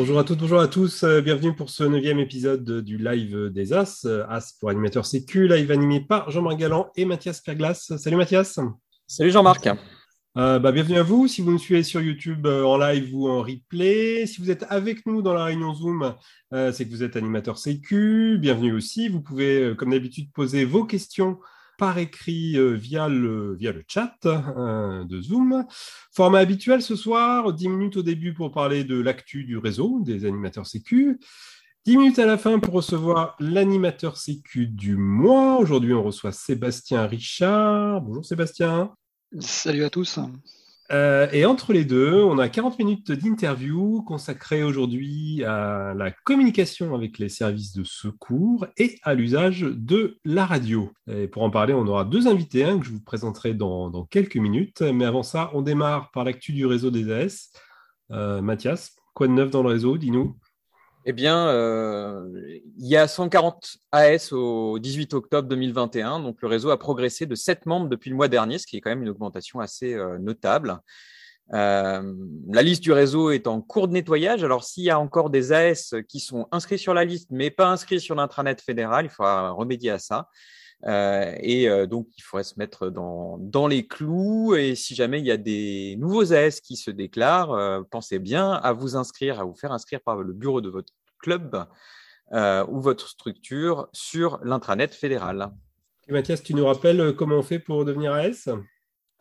Bonjour à toutes, bonjour à tous. Euh, bienvenue pour ce neuvième épisode du live des As. euh, As pour animateur sécu, live animé par Jean-Marc Galland et Mathias Perglas. Salut Mathias. Salut Jean-Marc. Euh, bah, bienvenue à vous. Si vous nous suivez sur YouTube euh, en live ou en replay, si vous êtes avec nous dans la réunion Zoom, euh, c'est que vous êtes animateur sécu. Bienvenue aussi. Vous pouvez, comme d'habitude, poser vos questions par écrit euh, via, le, via le chat euh, de Zoom. Format habituel ce soir, 10 minutes au début pour parler de l'actu du réseau des animateurs sécu. 10 minutes à la fin pour recevoir l'animateur sécu du mois. Aujourd'hui, on reçoit Sébastien Richard. Bonjour Sébastien. Salut à tous. Euh, et entre les deux, on a 40 minutes d'interview consacrées aujourd'hui à la communication avec les services de secours et à l'usage de la radio. Et pour en parler, on aura deux invités hein, que je vous présenterai dans, quelques minutes. Mais avant ça, on démarre par l'actu du réseau des AS. Euh, Mathias, quoi de neuf dans le réseau Dis-nous? Eh bien, euh, il y a 140 AS au 18 octobre 2021, donc le réseau a progressé de 7 membres depuis le mois dernier, ce qui est quand même une augmentation assez euh, notable. Euh, la liste du réseau est en cours de nettoyage. Alors, s'il y a encore des AS qui sont inscrits sur la liste, mais pas inscrits sur l'intranet fédéral, il faudra remédier à ça. Euh, et euh, donc, il faudrait se mettre dans, dans les clous. Et si jamais il y a des nouveaux AS qui se déclarent, euh, pensez bien à vous inscrire, à vous faire inscrire par le bureau de votre club ou votre structure sur l'intranet fédéral. Et Mathias, tu nous rappelles comment on fait pour devenir AS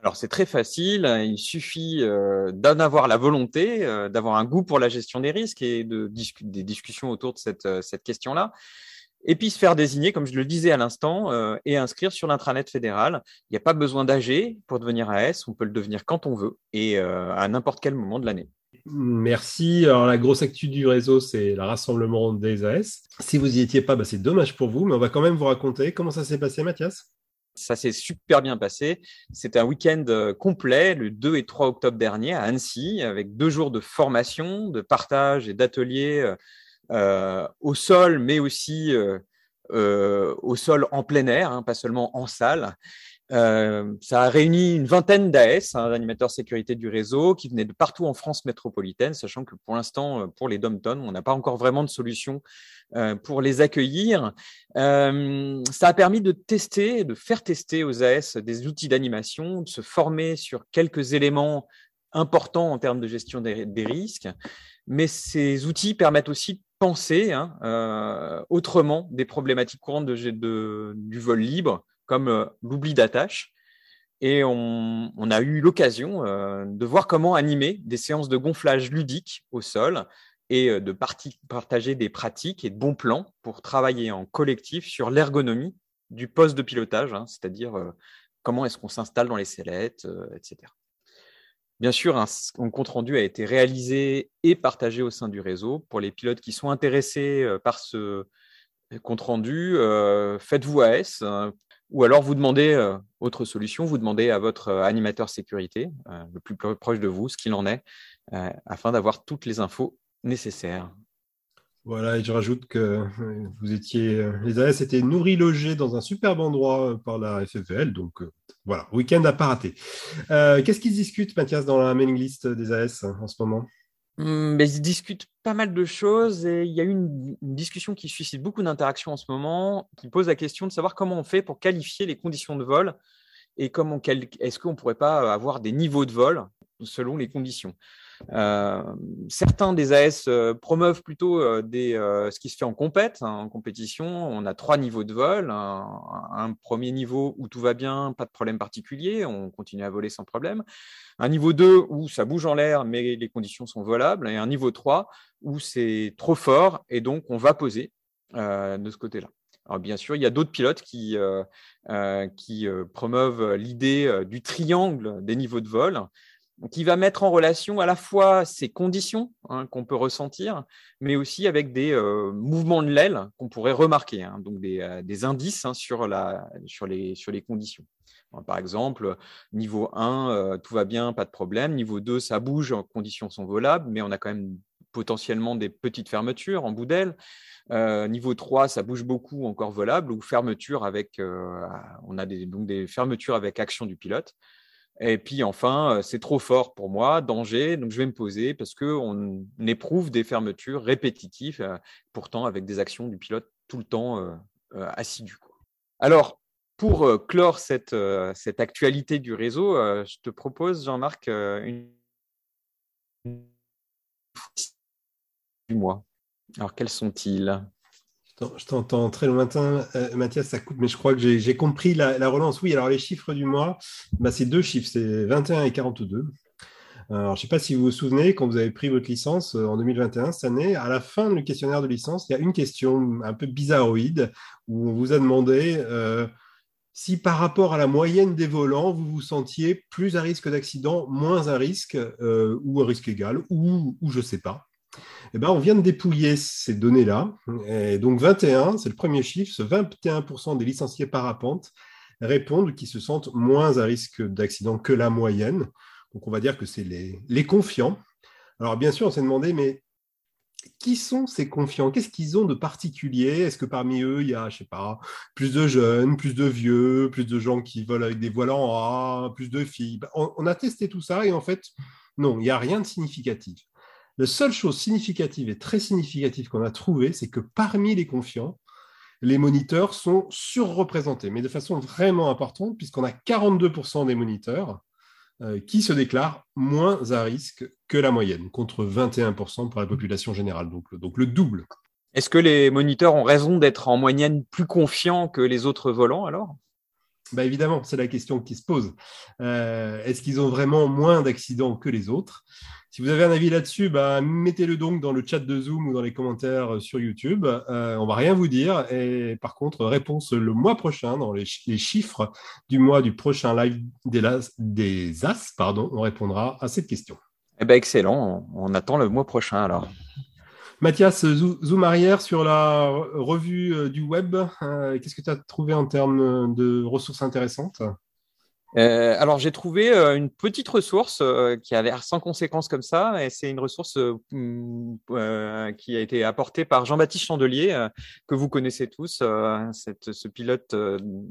alors c'est très facile, il suffit d'en avoir la volonté, d'avoir un goût pour la gestion des risques et de des discussions autour de cette, cette question-là. Et puis se faire désigner, comme je le disais à l'instant, euh, et inscrire sur l'intranet fédéral. Il n'y a pas besoin d'AG pour devenir AS, on peut le devenir quand on veut et euh, à n'importe quel moment de l'année. Merci. Alors la grosse actu du réseau, c'est le rassemblement des AS. Si vous n'y étiez pas, bah, c'est dommage pour vous, mais on va quand même vous raconter comment ça s'est passé, Mathias. Ça s'est super bien passé. C'était un week-end complet, le 2 et 3 octobre dernier à Annecy, avec deux jours de formation, de partage et d'ateliers euh, au sol, mais aussi euh, euh, au sol en plein air, hein, pas seulement en salle. Euh, ça a réuni une vingtaine d'AS, hein, sécurité du réseau, qui venaient de partout en France métropolitaine, sachant que pour l'instant, pour les dom-tom, on n'a pas encore vraiment de solution euh, pour les accueillir. Euh, ça a permis de tester, de faire tester aux AS des outils d'animation, de se former sur quelques éléments importants en termes de gestion des, risques. Mais ces outils permettent aussi penser hein, euh, autrement des problématiques courantes de, du vol libre, comme euh, l'oubli d'attache. Et on, on, a eu l'occasion euh, de voir comment animer des séances de gonflage ludique au sol et euh, de partager des pratiques et de bons plans pour travailler en collectif sur l'ergonomie du poste de pilotage, hein, c'est-à-dire comment est-ce qu'on s'installe dans les sellettes, etc. Bien sûr, un, compte rendu a été réalisé et partagé au sein du réseau. Pour les pilotes qui sont intéressés euh, par ce compte rendu, euh, faites-vous AS hein, ou alors vous demandez euh, autre solution, vous demandez à votre animateur sécurité, euh, le plus proche de vous, ce qu'il en est, euh, afin d'avoir toutes les infos nécessaires. Voilà, et je rajoute que vous étiez, les AS étaient nourris, logés dans un superbe endroit par la FFL, donc euh, voilà, week-end à pas rater. Euh, Qu'est-ce qu'ils discutent, Mathias, dans la mailing list des AS en ce moment? Mais ils discutent pas mal de choses et il y a eu une, discussion qui suscite beaucoup d'interactions en ce moment, qui pose la question de savoir comment on fait pour qualifier les conditions de vol et comment est-ce qu'on pourrait pas avoir des niveaux de vol selon les conditions? Euh, certains des AS euh, promeuvent plutôt euh, ce qui se fait hein, en compétition. On a trois niveaux de vol. Un, premier niveau où tout va bien, pas de problème particulier, on continue à voler sans problème. Un niveau 2 où ça bouge en l'air, mais les conditions sont volables. Et un niveau 3 où c'est trop fort et donc on va poser de ce côté-là. Alors bien sûr, il y a d'autres pilotes qui promeuvent l'idée du triangle des niveaux de vol, qui va mettre en relation à la fois ces conditions hein, qu'on peut ressentir, mais aussi avec des euh, mouvements de l'aile qu'on pourrait remarquer, hein, donc des, euh, indices hein, sur, les, conditions. Par exemple, niveau 1, euh, tout va bien, pas de problème. Niveau 2, ça bouge, conditions sont volables, mais on a quand même potentiellement des petites fermetures en bout d'aile. Niveau 3, ça bouge beaucoup, encore volable, ou fermeture avec, on a des fermetures avec action du pilote. Et puis enfin, c'est trop fort pour moi, danger, donc je vais me poser parce qu'on éprouve des fermetures répétitives, pourtant avec des actions du pilote tout le temps assidu. Alors, pour clore cette, cette actualité du réseau, je te propose, Jean-Marc, une du mois. Alors, quels sont-ils? Je t'entends très lointain, euh, Mathias, ça coupe, mais je crois que j'ai compris la, relance. Oui, alors les chiffres du mois, bah, c'est deux chiffres, c'est 21 et 42. Alors, je ne sais pas si vous vous souvenez, quand vous avez pris votre licence euh, en 2021, cette année, à la fin du questionnaire de licence, il y a une question un peu bizarroïde où on vous a demandé euh, si par rapport à la moyenne des volants, vous vous sentiez plus à risque d'accident, moins à risque, ou à risque égal, ou, ou je ne sais pas. Eh ben, on vient de dépouiller ces données-là. Donc 21, c'est le premier chiffre, 21% des licenciés parapente répondent qu'ils se sentent moins à risque d'accident que la moyenne. Donc on va dire que c'est les, confiants. Alors bien sûr, on s'est demandé, mais qui sont ces confiants? Qu'est-ce qu'ils ont de particulier? Est-ce que parmi eux, il y a, je sais pas, plus de jeunes, plus de vieux, plus de gens qui volent avec des voiles en A, plus de filles? Ben, on, a testé tout ça et en fait, non, il n'y a rien de significatif. La seule chose significative et très significative qu'on a trouvée, c'est que parmi les confiants, les moniteurs sont surreprésentés, mais de façon vraiment importante, puisqu'on a 42% des moniteurs euh, qui se déclarent moins à risque que la moyenne, contre 21% pour la population générale, donc, donc le double. Est-ce que les moniteurs ont raison d'être en moyenne plus confiants que les autres volants alors? Bah évidemment, c'est la question qui se pose. Euh, est-ce qu'ils ont vraiment moins d'accidents que les autres? Si vous avez un avis là-dessus, bah, mettez-le donc dans le chat de Zoom ou dans les commentaires sur YouTube. Euh, on va rien vous dire. Et par contre, réponse le mois prochain, dans les, chiffres du mois du prochain live des, des As, pardon, on répondra à cette question. Eh ben excellent. On attend le mois prochain alors. Mathias, zoom arrière sur la revue euh, du web. Euh, qu'est-ce que tu as trouvé en termes de ressources intéressantes? Euh, alors j'ai trouvé une petite ressource qui a l'air sans conséquence comme ça, et c'est une ressource mm, qui a été apportée par Jean-Baptiste Chandelier, que vous connaissez tous, ce pilote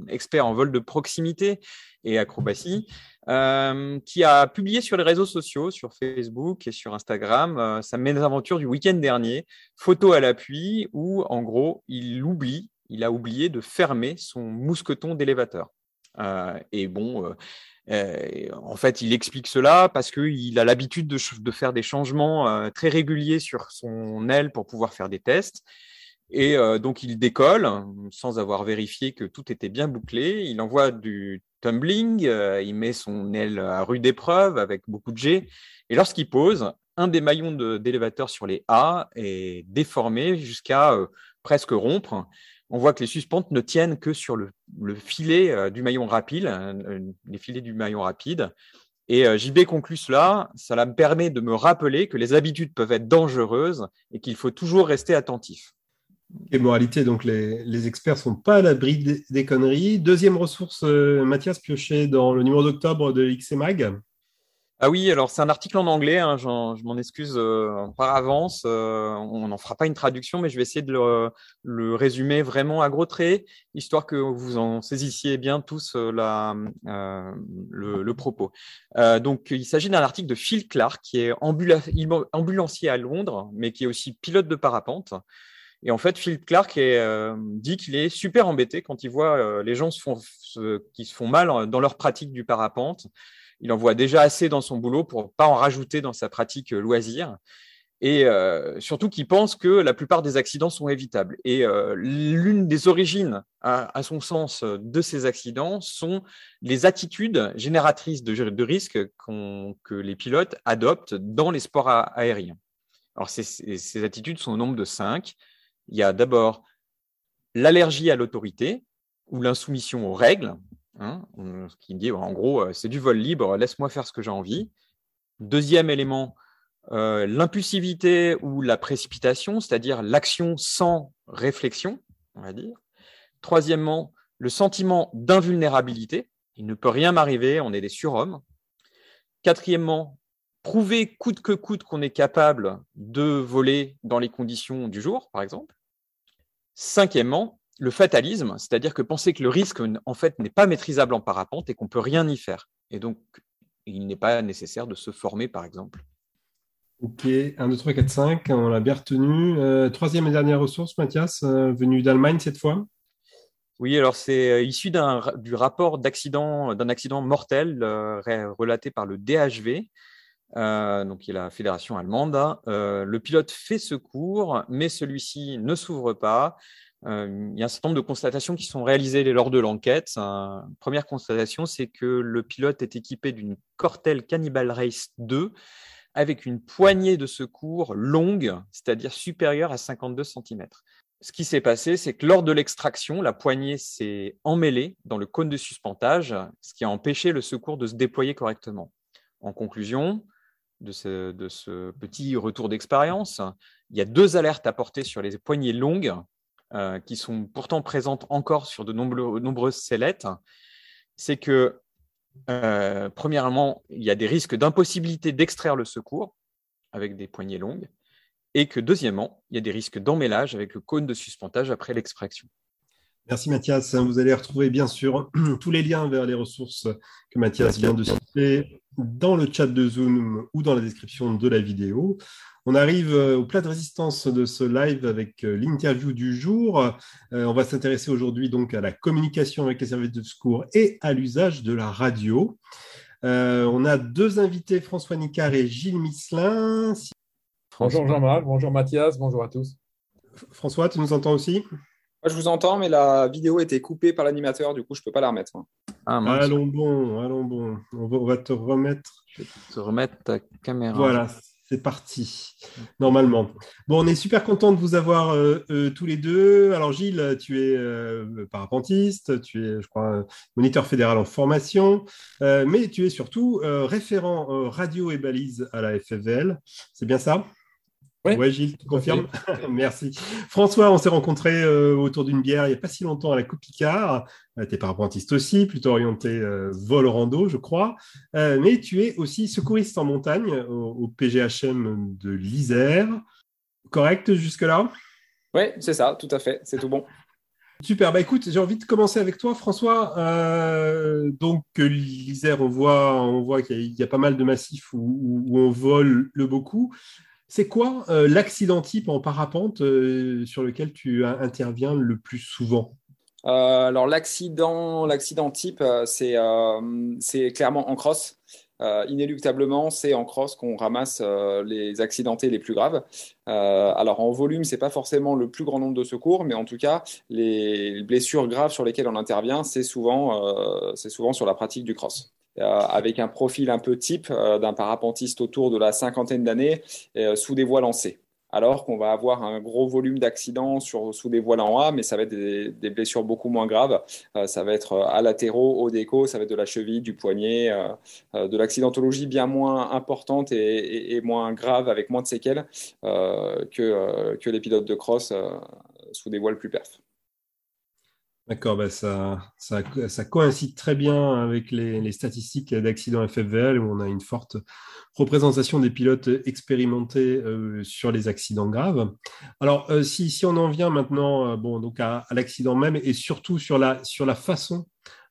expert en vol de proximité et acrobatie, euh, qui a publié sur les réseaux sociaux, sur Facebook et sur Instagram, euh, sa mésaventure du week-end dernier, photo à l'appui, où en gros, il oublie, il a oublié de fermer son mousqueton d'élévateur. Euh, et bon, en fait, il explique cela parce qu'il a l'habitude de, faire des changements très réguliers sur son aile pour pouvoir faire des tests. Et donc, il décolle sans avoir vérifié que tout était bien bouclé. Il envoie du tumbling, euh, il met son aile à rude épreuve avec beaucoup de G. Et lorsqu'il pose, un des maillons d'élévateur sur les A est déformé jusqu'à euh, presque rompre. On voit que les suspentes ne tiennent que sur le, filet euh, du maillon rapide, les filets du maillon rapide. Et JB conclut cela, cela me permet de me rappeler que les habitudes peuvent être dangereuses et qu'il faut toujours rester attentif. Et moralité, donc les, les experts sont pas à l'abri des, conneries. Deuxième ressource, euh, Mathias pioché dans le numéro d'octobre de XMag. Ah oui, alors c'est un article en anglais, hein, je m'en excuse euh, par avance. Euh, on n'en fera pas une traduction, mais je vais essayer de le, résumer vraiment à gros traits, histoire que vous en saisissiez bien tous la, le, le, propos. donc il s'agit d'un article de Phil Clark, qui est ambulancier à Londres, mais qui est aussi pilote de parapente. Et en fait, Phil Clark euh, dit qu'il est super embêté quand il voit euh, les gens se qui se font mal dans leur pratique du parapente. Il en voit déjà assez dans son boulot pour pas en rajouter dans sa pratique euh, loisir. Et surtout qu'il pense que la plupart des accidents sont évitables. Et l'une des origines, à, son sens, de ces accidents sont les attitudes génératrices de, de risques que les pilotes adoptent dans les sports aériens. Alors, ces, ces attitudes sont au nombre de cinq il y a d'abord l'allergie à l'autorité ou l'insoumission aux règles, hein, ce qui dit en gros euh, c'est du vol libre, laisse-moi faire ce que j'ai envie. Deuxième élément, euh, l'impulsivité ou la précipitation, c'est-à-dire l'action sans réflexion, on va dire. Troisièmement, le sentiment d'invulnérabilité, il ne peut rien m'arriver, on est des surhommes. Quatrièmement, prouver coûte que coûte qu'on est capable de voler dans les conditions du jour, par exemple. Cinquièmement, le fatalisme, c'est-à-dire que penser que le risque en fait n'est pas maîtrisable en parapente et qu'on peut rien y faire. Et donc il n'est pas nécessaire de se former, par exemple. Ok, 1, 2, 3, 4, 5, on l'a bien retenu. Euh, troisième et dernière ressource, Mathias, euh, venu d'Allemagne cette fois Oui, alors c'est euh, issu du rapport d'accident, d'un accident mortel relaté par le DHV, donc qui est la fédération allemande. le pilote fait secours, mais celui-ci ne s'ouvre pas. Il y a un certain nombre de constatations qui sont réalisées lors de l'enquête. première constatation, c'est que le pilote est équipé d'une Cortel Cannibal Race 2 avec une poignée de secours longue, c'est-à-dire supérieure à 52 cm. Ce qui s'est passé, c'est que lors de l'extraction, la poignée s'est emmêlée dans le cône de suspentage, ce qui a empêché le secours de se déployer correctement. En conclusion de ce, petit retour d'expérience, il y a deux alertes à porter sur les poignées longues, euh, qui sont pourtant présentes encore sur de nombreuses sellettes. C'est que euh, premièrement, il y a des risques d'impossibilité d'extraire le secours avec des poignées longues, et que deuxièmement, il y a des risques d'emmêlage avec le cône de suspentage après l'extraction. Merci Mathias. Vous allez retrouver bien sûr tous les liens vers les ressources que Mathias vient de citer dans le chat de Zoom ou dans la description de la vidéo. On arrive euh, au plat de résistance de ce live avec euh, l'interview du jour. Euh, on va s'intéresser aujourd'hui donc à la communication avec les services de secours et à l'usage de la radio. on a deux invités, François Nicard et Gilles Misselin. Bonjour Jean-Marc, bonjour Mathias, bonjour à tous. François, tu nous entends aussi? Je vous entends, mais la vidéo était coupée par l'animateur, du coup, je ne peux pas la remettre. Ah, allons bon, allons bon. On va, te remettre. Je vais te remettre ta caméra. Voilà, c'est parti, normalement. Bon, on est super content de vous avoir euh, euh, tous les deux. Alors, Gilles, tu es euh, parapentiste, tu es, je crois, moniteur fédéral en formation, mais tu es surtout référent radio et balise à la FFVL. C'est bien ça? Oui, Gilles, tu confirmes Merci. François, on s'est rencontrés euh, autour d'une bière il n'y a pas si longtemps à la Coupe Picard. Euh, tu es parapentiste aussi, plutôt orienté euh, vol rando, je crois. mais tu es aussi secouriste en montagne au, PGHM de l'Isère. Correct jusque-là? Oui, c'est ça, tout à fait. C'est tout bon. Super, bah écoute, j'ai envie de commencer avec toi, François. donc, l'Isère, on voit, on voit qu'il y, a pas mal de massifs où, où on vole le beaucoup. C'est quoi euh, l'accident type en parapente euh, sur lequel tu interviens le plus souvent? Euh, Alors l'accident, type, c'est, c'est clairement en cross. inéluctablement, c'est en cross qu'on ramasse les accidentés les plus graves. alors en volume, c'est pas forcément le plus grand nombre de secours, mais en tout cas, les blessures graves sur lesquelles on intervient, c'est souvent, c'est souvent sur la pratique du cross. Euh, avec un profil un peu type euh, d'un parapentiste autour de la cinquantaine d'années euh, sous des voiles lancées alors qu'on va avoir un gros volume d'accidents sous des voiles en A, mais ça va être des, blessures beaucoup moins graves. ça va être à latéraux, au déco, ça va être de la cheville, du poignet, de l'accidentologie bien moins importante et, moins grave, avec moins de séquelles que, que les pilotes de cross sous des voiles plus perfs. D'accord, bah, ça, ça, coïncide très bien avec les, statistiques d'accidents FFVL où on a une forte représentation des pilotes expérimentés euh, sur les accidents graves. Alors, euh, si, si, on en vient maintenant euh, bon, donc à, l'accident même et surtout sur la, sur la façon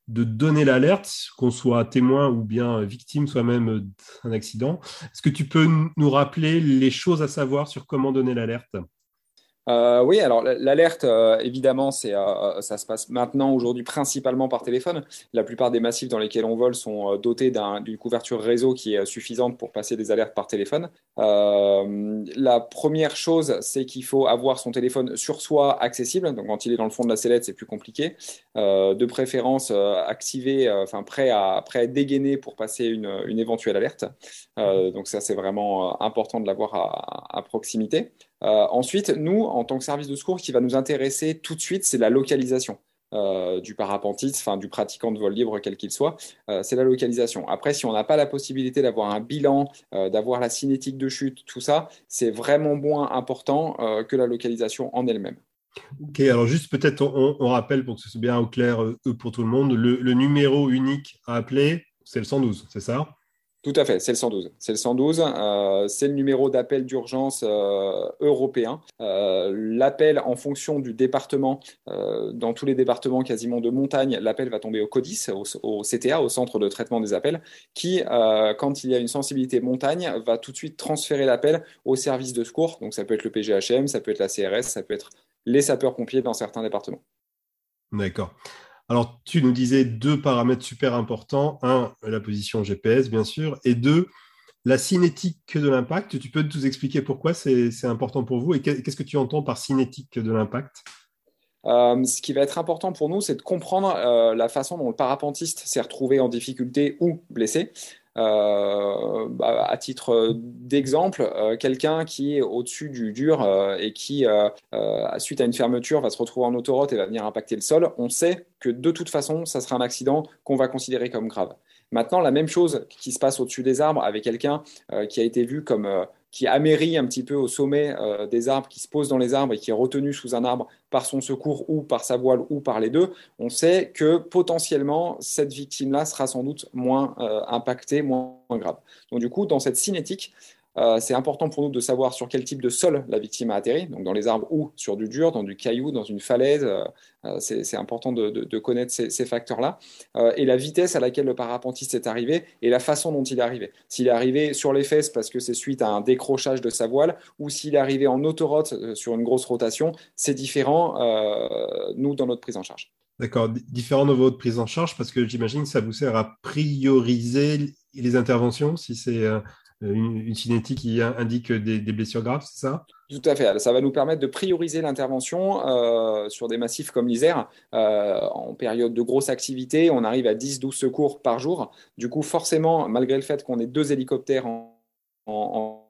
de donner l'alerte, qu'on soit témoin ou bien victime soi-même d'un accident, est-ce que tu peux nous rappeler les choses à savoir sur comment donner l'alerte? Euh, oui, alors l'alerte, euh, évidemment, c'est, euh, ça se passe maintenant, aujourd'hui, principalement par téléphone. La plupart des massifs dans lesquels on vole sont dotés d'une couverture réseau qui est suffisante pour passer des alertes par téléphone. la première chose, c'est qu'il faut avoir son téléphone sur soi accessible. Donc, quand il est dans le fond de la sellette, c'est plus compliqué. de préférence, activé, enfin prêt à, prêt à dégainer pour passer une, une éventuelle alerte. donc, ça, c'est vraiment important de l'avoir à, à proximité. Euh, ensuite, nous, en tant que service de secours, qui va nous intéresser tout de suite, c'est la localisation. Euh, du parapentiste, enfin du pratiquant de vol libre quel qu'il soit, euh, c'est la localisation. Après, si on n'a pas la possibilité d'avoir un bilan, d'avoir la cinétique de chute, tout ça, c'est vraiment moins important que la localisation en elle-même. Ok, alors juste peut-être on, rappelle pour que ce soit bien au clair pour tout le monde, le, le numéro unique à appeler, c'est le 112, c'est ça? Tout à fait, c'est le 112. C'est le 112, euh, c'est le numéro d'appel d'urgence euh, européen. Euh, l'appel en fonction du département, dans tous les départements quasiment de montagne, l'appel va tomber au CODIS, au, CTA, au centre de traitement des appels, qui, quand il y a une sensibilité montagne, va tout de suite transférer l'appel au service de secours. Donc ça peut être le PGHM, ça peut être la CRS, ça peut être les sapeurs-pompiers dans certains départements. D'accord. Alors, tu nous disais deux paramètres super importants. Un, la position GPS, bien sûr, et deux, la cinétique de l'impact. Tu peux nous expliquer pourquoi c'est important pour vous et qu'est-ce que tu entends par cinétique de l'impact? Euh, ce qui va être important pour nous, c'est de comprendre euh, la façon dont le parapentiste s'est retrouvé en difficulté ou blessé. Euh, bah, à titre d'exemple, euh, quelqu'un qui est au-dessus du dur euh, et qui, suite à une fermeture, va se retrouver en autoroute et va venir impacter le sol, on sait que de toute façon, ça sera un accident qu'on va considérer comme grave. Maintenant, la même chose qui se passe au-dessus des arbres avec quelqu'un qui a été vu comme qui amérit un petit peu au sommet euh, des arbres, qui se pose dans les arbres et qui est retenu sous un arbre par son secours ou par sa voile ou par les deux, on sait que potentiellement cette victime-là sera sans doute moins euh, impactée, moins grave. Donc du coup, dans cette cinétique, euh, c'est important pour nous de savoir sur quel type de sol la victime a atterri, donc dans les arbres ou sur du dur, dans du caillou, dans une falaise. Euh, euh, c'est important de, connaître ces, facteurs-là. et la vitesse à laquelle le parapentiste est arrivé et la façon dont il est arrivé. S'il est arrivé sur les fesses parce que c'est suite à un décrochage de sa voile ou s'il est arrivé en autoroute sur une grosse rotation, c'est différent, nous, dans notre prise en charge. D'accord, différent de votre prise en charge parce que j'imagine que ça vous sert à prioriser les interventions si c'est euh, une, cinétique qui indique des, blessures graves, c'est ça? Tout à fait. Ça va nous permettre de prioriser l'intervention euh, sur des massifs comme l'Isère. Euh, en période de grosse activité, on arrive à 10-12 secours par jour. Du coup, forcément, malgré le fait qu'on ait deux hélicoptères en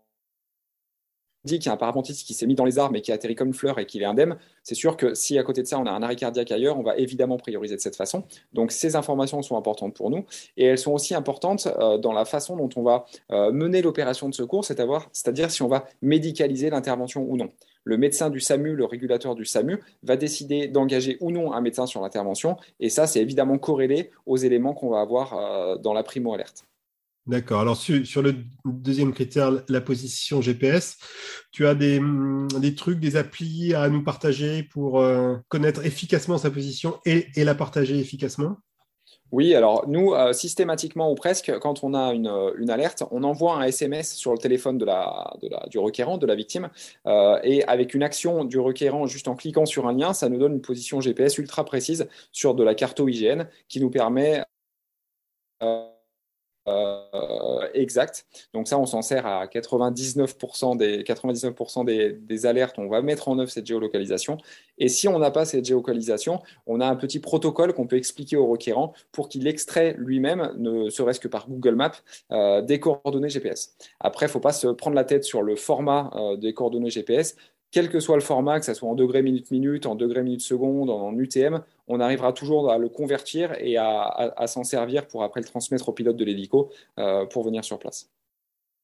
dit qu'il y a un parapentiste qui s'est mis dans les arbres et qui a comme une fleur et qu'il est indemne, c'est sûr que si à côté de ça on a un arrêt cardiaque ailleurs, on va évidemment prioriser de cette façon. Donc ces informations sont importantes pour nous et elles sont aussi importantes euh, dans la façon dont on va euh, mener l'opération de secours, c'est-à-dire si on va médicaliser l'intervention ou non. Le médecin du SAMU, le régulateur du SAMU, va décider d'engager ou non un médecin sur l'intervention et ça c'est évidemment corrélé aux éléments qu'on va avoir euh, dans la primo-alerte. D'accord. Alors, sur, le deuxième critère, la position GPS, tu as des, hum, trucs, des applis à nous partager pour euh, connaître efficacement sa position et, la partager efficacement? Oui, alors nous, euh, systématiquement ou presque, quand on a euh, une, alerte, on envoie un SMS sur le téléphone du requérant, de la victime, et avec une action du requérant, juste en cliquant sur un lien, ça nous donne une position GPS ultra précise sur de la carto IGN qui nous permet euh, exact. Donc ça, on s'en sert à 99% des 99% des, alertes. On va mettre en œuvre cette géolocalisation. Et si on n'a pas cette géolocalisation, on a un petit protocole qu'on peut expliquer au requérant pour qu'il extrait lui-même, ne serait-ce que par Google Maps, euh, des coordonnées GPS. Après, il ne faut pas se prendre la tête sur le format euh, des coordonnées GPS quel que soit le format, que ce soit en degrés minute minute, en degrés minute seconde, en UTM, on arrivera toujours à le convertir et à, s'en servir pour après le transmettre au pilote de l'hélico euh, pour venir sur place.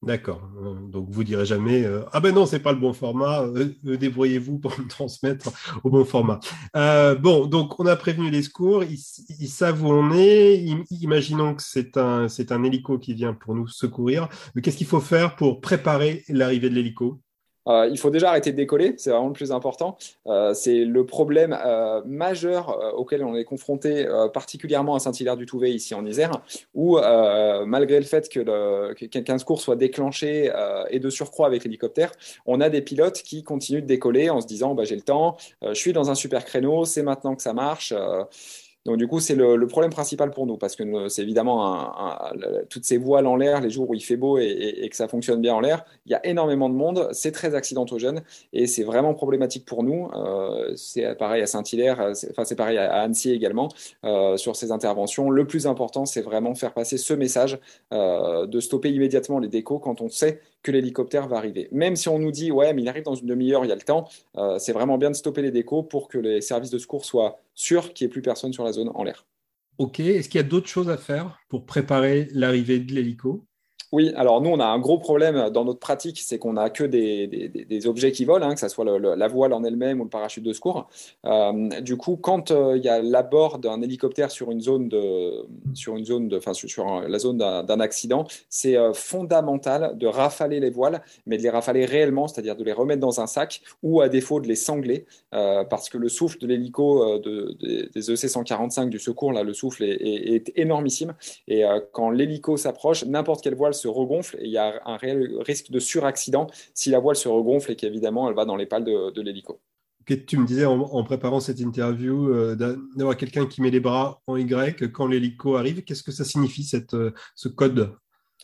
D'accord. Euh, donc vous direz jamais euh, ah ben non c'est pas le bon format. débrouillez-vous pour me transmettre au bon format. bon donc on a prévenu les secours. Ils, savent où on est. Imaginons que c'est un c'est un hélico qui vient pour nous secourir. Qu'est-ce qu'il faut faire pour préparer l'arrivée de l'hélico? Euh, il faut déjà arrêter de décoller, c'est vraiment le plus important. Euh, c'est le problème euh, majeur auquel on est confronté, particulièrement à Saint-Hilaire-du-Touvet, ici en Isère, où malgré le fait que, qu'un secours soit déclenché et de surcroît avec l'hélicoptère, on a des pilotes qui continuent de décoller en se disant bah, j'ai le temps, je suis dans un super créneau, c'est maintenant que ça marche. Donc du coup, c'est le, problème principal pour nous, parce que c'est évidemment toutes ces voiles en l'air, les jours où il fait beau et, que ça fonctionne bien en l'air, il y a énormément de monde, c'est très accidentogène, et c'est vraiment problématique pour nous. Euh, c'est pareil à Saint-Hilaire, enfin c'est pareil à Annecy également, euh, sur ces interventions. Le plus important, c'est vraiment faire passer ce message euh, de stopper immédiatement les décos quand on sait que l'hélicoptère va arriver. Même si on nous dit, ouais, mais il arrive dans une demi-heure, il y a le temps, euh, c'est vraiment bien de stopper les décos pour que les services de secours soient sûrs qu'il n'y ait plus personne sur la zone en l'air. Ok, est-ce qu'il y a d'autres choses à faire pour préparer l'arrivée de l'hélico? Oui, alors nous, on a un gros problème dans notre pratique, c'est qu'on n'a que des, objets qui volent, hein, que ce soit la voile en elle-même ou le parachute de secours. Euh, du coup, quand euh, il y a l'abord d'un hélicoptère sur une zone de, sur une zone de, enfin, sur, la zone d'un accident, c'est euh, fondamental de rafaler les voiles, mais de les rafaler réellement, c'est-à-dire de les remettre dans un sac ou à défaut de les sangler, parce que le souffle de l'hélico des EC-145 du secours, là, le souffle est, est énormissime. Et quand l'hélico s'approche, n'importe quelle voile se regonfle et il y a un réel risque de suraccident si la voile se regonfle et qu'évidemment elle va dans les pales de, l'hélico. Tu me disais en, préparant cette interview euh, d'avoir quelqu'un qui met les bras en Y quand l'hélico arrive. Qu'est-ce que ça signifie euh, ce code?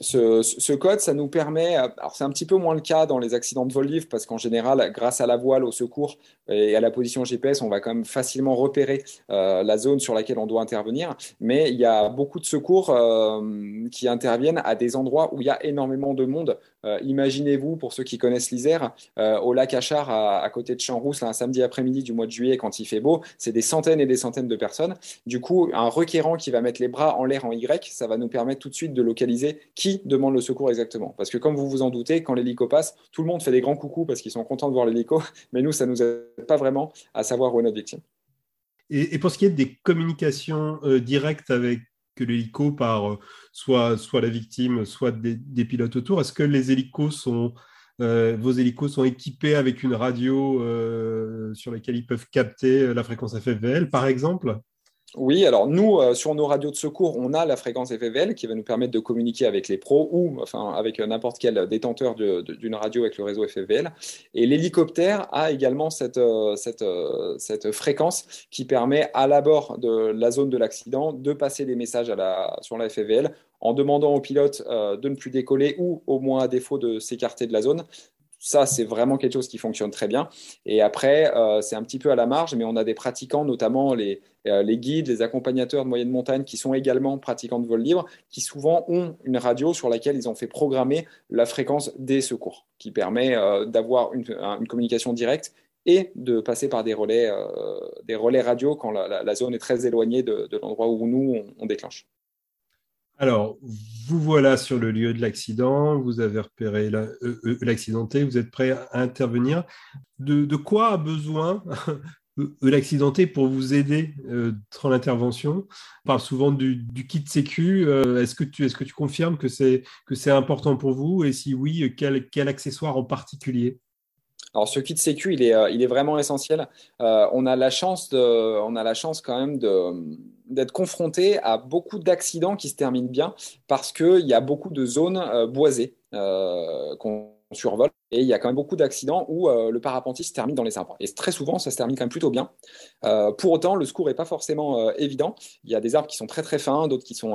Ce, code, ça nous permet, alors c'est un petit peu moins le cas dans les accidents de vol libre parce qu'en général, grâce à la voile, au secours et à la position GPS, on va quand même facilement repérer euh, la zone sur laquelle on doit intervenir. Mais il y a beaucoup de secours euh, qui interviennent à des endroits où il y a énormément de monde. Euh, imaginez-vous, pour ceux qui connaissent l'Isère, au lac Achard, à, côté de Champs-Rousse, un samedi après-midi du mois de juillet, quand il fait beau, c'est des centaines et des centaines de personnes. Du coup, un requérant qui va mettre les bras en l'air en Y, ça va nous permettre tout de suite de localiser qui demande le secours exactement Parce que comme vous vous en doutez, quand l'hélico passe, tout le monde fait des grands coucous parce qu'ils sont contents de voir l'hélico, mais nous, ça ne nous aide pas vraiment à savoir où est notre victime. Et, pour ce qui est des communications euh, directes avec l'hélico par euh, soit, soit la victime, soit des, pilotes autour, est-ce que les hélicos sont, euh, vos hélicos sont équipés avec une radio sur laquelle ils peuvent capter la fréquence FFVL, par exemple? Oui, alors nous, euh, sur nos radios de secours, on a la fréquence FFL qui va nous permettre de communiquer avec les pros ou enfin, avec n'importe quel détenteur d'une radio avec le réseau FFL. Et l'hélicoptère a également cette, euh, euh, cette, fréquence qui permet à l'abord de la zone de l'accident de passer des messages sur la FFL en demandant au pilote de ne plus décoller ou au moins à défaut de s'écarter de la zone ça, c'est vraiment quelque chose qui fonctionne très bien. Et après, euh, c'est un petit peu à la marge, mais on a des pratiquants, notamment les, euh, les, guides, les accompagnateurs de moyenne montagne, qui sont également pratiquants de vol libre, qui souvent ont une radio sur laquelle ils ont fait programmer la fréquence des secours, qui permet euh, d'avoir une, communication directe et de passer par des relais radio quand la, zone est très éloignée de, l'endroit où nous, on déclenche. Alors, vous voilà sur le lieu de l'accident, vous avez repéré euh, euh, l'accidenté, vous êtes prêt à intervenir. De, quoi a besoin l'accidenté pour vous aider euh, dans l'intervention? On parle souvent du, kit sécu. est-ce, que tu, est-ce que tu confirmes que c'est, que c'est important pour vous? Et si oui, quel, quel accessoire en particulier? Alors ce kit sécu, il est, il est vraiment essentiel. on a la chance de, on a la chance quand même de, d'être confronté à beaucoup d'accidents qui se terminent bien parce qu'il y a beaucoup de zones euh, boisées euh, qu'on survole. Et il y a quand même beaucoup d'accidents où euh, le parapentiste termine dans les arbres. Et très souvent, ça se termine quand même plutôt bien. Euh, pour autant, le secours n'est pas forcément euh, évident. Il y a des arbres qui sont très très fins, d'autres qui sont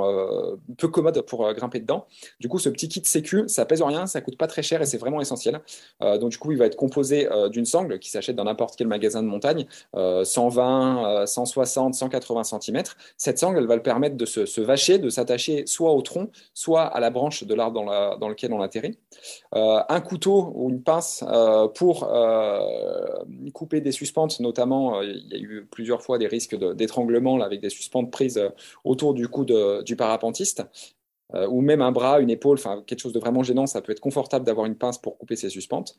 peu commodes pour grimper dedans. Du coup, ce petit kit sécu, ça pèse rien, ça coûte pas très cher et c'est vraiment essentiel. donc du coup, il va être composé d'une sangle qui s'achète dans n'importe quel magasin de montagne, 120, 160, 180 cm. Cette sangle, elle va le permettre de se, vacher, de s'attacher soit au tronc, soit à la branche de l'arbre dans, dans, lequel on atterrit. un couteau une pince euh, pour euh, couper des suspentes, notamment, euh, il y a eu plusieurs fois des risques d'étranglement avec des suspentes prises autour du cou du parapentiste. ou même un bras, une épaule, enfin quelque chose de vraiment gênant, ça peut être confortable d'avoir une pince pour couper ces suspentes.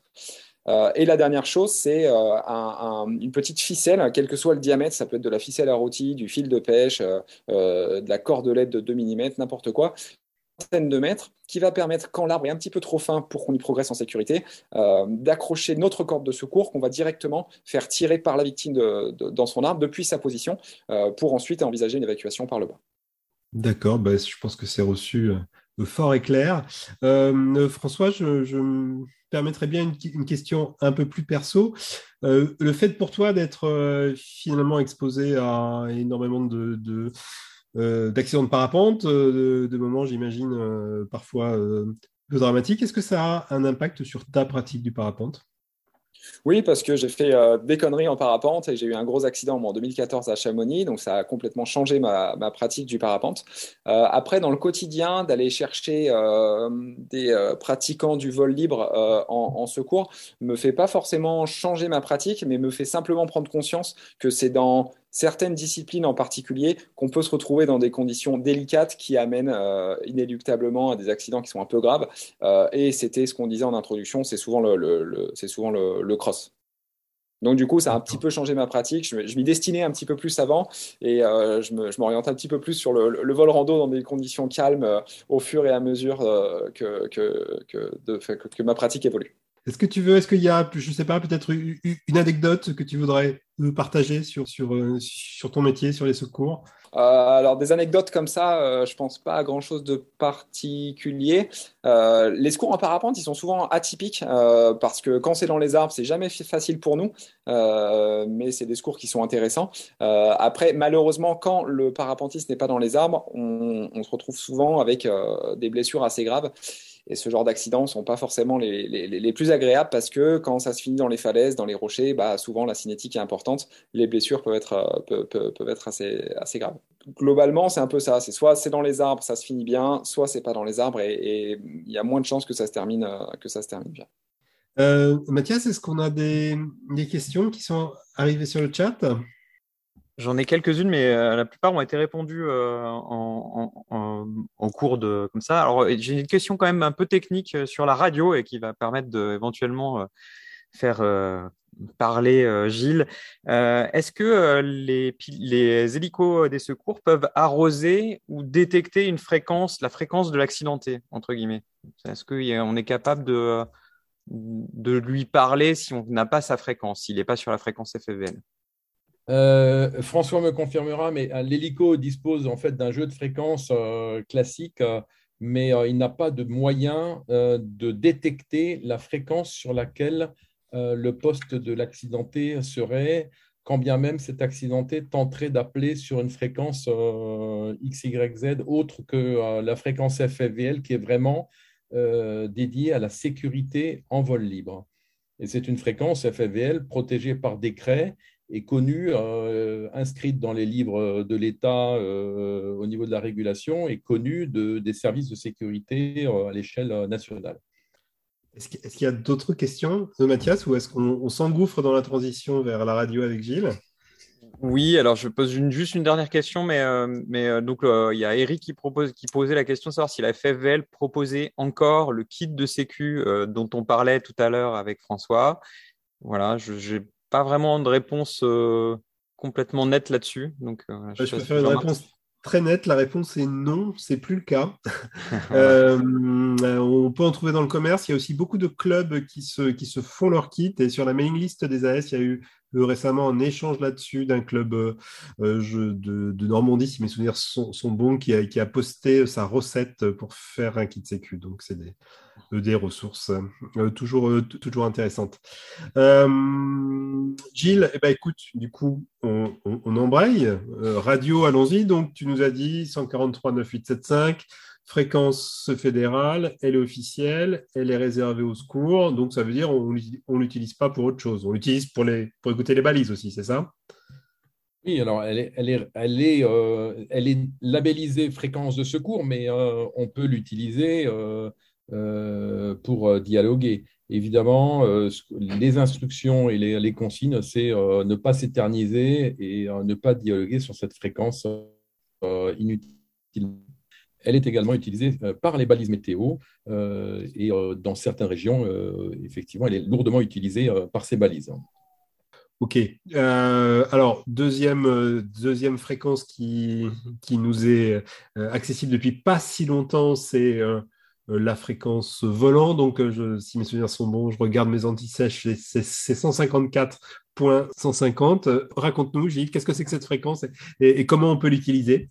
et la dernière chose, c'est une petite ficelle, quel que soit le diamètre, ça peut être de la ficelle à rôti, du fil de pêche, de la cordelette de 2 mm, n'importe quoi, de mètres qui va permettre, quand l'arbre est un petit peu trop fin pour qu'on y progresse en sécurité, euh, d'accrocher notre corde de secours qu'on va directement faire tirer par la victime dans son arbre depuis sa position euh, pour ensuite envisager une évacuation par le bas. D'accord, bah, je pense que c'est reçu euh, fort et clair. François, je, me permettrais bien une, question un peu plus perso. le fait pour toi d'être finalement exposé à énormément de d'accidents de parapente, euh, de, moments, j'imagine, euh, parfois peu dramatiques. Est-ce que ça a un impact sur ta pratique du parapente? Oui, parce que j'ai fait des conneries en parapente et j'ai eu un gros accident en 2014 à Chamonix, donc ça a complètement changé ma, pratique du parapente. après, dans le quotidien, d'aller chercher des pratiquants du vol libre en, en, secours me fait pas forcément changer ma pratique, mais me fait simplement prendre conscience que c'est dans certaines disciplines en particulier qu'on peut se retrouver dans des conditions délicates qui amènent inéluctablement à des accidents qui sont un peu graves. et c'était ce qu'on disait en introduction, c'est souvent le, c'est souvent le cross. Donc du coup, ça a un petit peu changé ma pratique. Je, m'y destinais un petit peu plus avant et euh, je m'orientais un petit peu plus sur le, vol rando dans des conditions calmes euh, au fur et à mesure euh, que, que, que, ma pratique évolue. Est-ce que tu veux, est-ce qu'il y a, je ne sais pas, peut-être une anecdote que tu voudrais partager sur, sur, sur ton métier, sur les secours? Euh, alors, des anecdotes comme ça, euh, je pense pas à grand chose de particulier. Euh, les secours en parapente, ils sont souvent atypiques parce que quand c'est dans les arbres, c'est jamais facile pour nous, mais c'est des secours qui sont intéressants. après, malheureusement, quand le parapentiste n'est pas dans les arbres, on, on se retrouve souvent avec des blessures assez graves. Et ce genre d'accidents ne sont pas forcément les, les, les, plus agréables parce que quand ça se finit dans les falaises, dans les rochers, bah, souvent la cinétique est importante. Les blessures peuvent être, euh, peuvent, peuvent, être assez, assez graves. Globalement, c'est un peu ça. C'est soit c'est dans les arbres, ça se finit bien, soit c'est pas dans les arbres et il y a moins de chances que ça se termine, euh, que ça se termine bien. Euh, Mathias, est-ce qu'on a des, des questions qui sont arrivées sur le chat? J'en ai quelques-unes, mais euh, la plupart ont été répondues euh, en, cours de comme ça. Alors, j'ai une question quand même un peu technique euh, sur la radio et qui va permettre de éventuellement faire parler Gilles. Est-ce que les, les hélicos des secours peuvent arroser ou détecter une fréquence, la fréquence de l'accidenté entre guillemets? Est-ce qu'on est capable de de lui parler si on n'a pas sa fréquence, s'il n'est pas sur la fréquence FFVL euh, François me confirmera, mais euh, l'hélico dispose en fait d'un jeu de fréquences euh, classique, mais il n'a pas de moyen de détecter la fréquence sur laquelle le poste de l'accidenté serait, quand bien même cet accidenté tenterait d'appeler sur une fréquence XYZ autre que la fréquence FFVL qui est vraiment dédiée à la sécurité en vol libre. Et c'est une fréquence FFVL protégée par décret est connue, euh, inscrite dans les livres de l'État euh, au niveau de la régulation et connue de, des services de sécurité euh, à l'échelle nationale. Est-ce qu'il y a d'autres questions de Mathias ou est-ce qu'on s'engouffre dans la transition vers la radio avec Gilles? Oui, alors je pose juste une dernière question, mais, mais donc il y a Eric qui, propose, qui posait la question de savoir si la FFVL proposait encore le kit de sécu dont on parlait tout à l'heure avec François. Voilà, je n'ai pas vraiment de réponse euh, complètement nette là-dessus. Donc, euh, je, peux faire une réponse très nette. La réponse est non, c'est plus le cas. Euh, on peut en trouver dans le commerce. Il y a aussi beaucoup de clubs qui se, qui se font leur kit. Et sur la mailing list des AS, il y a eu récemment un échange là-dessus d'un club de, de, Normandie, si mes souvenirs sont, sont bons, qui a, qui a, posté sa recette pour faire un kit sécu. Donc, c'est des, des ressources euh, toujours, euh, toujours intéressantes. Euh, Gilles, eh ben, écoute, du coup, on, embraye. radio, allons-y. Donc, tu nous as dit 143 9875 fréquence fédérale, elle est officielle, elle est réservée au secours, donc ça veut dire on ne l'utilise pas pour autre chose. On l'utilise pour, pour écouter les balises aussi, c'est ça? Oui, alors elle est, elle est, elle est, elle est labellisée fréquence de secours, mais on peut l'utiliser euh, pour euh, dialoguer. Évidemment, euh, les instructions et les, consignes, c'est ne pas s'éterniser et ne pas dialoguer sur cette fréquence inutile. Elle est également utilisée par les balises météo et dans certaines régions, effectivement, elle est lourdement utilisée par ces balises. Ok. alors, deuxième, deuxième fréquence qui, qui nous est accessible depuis pas si longtemps, c'est euh, la fréquence volant. Donc, euh, si mes souvenirs sont bons, je regarde mes anti-sèches, c'est 154.150. Euh, raconte-nous, Gilles, qu'est-ce que c'est que cette fréquence et, comment on peut l'utiliser?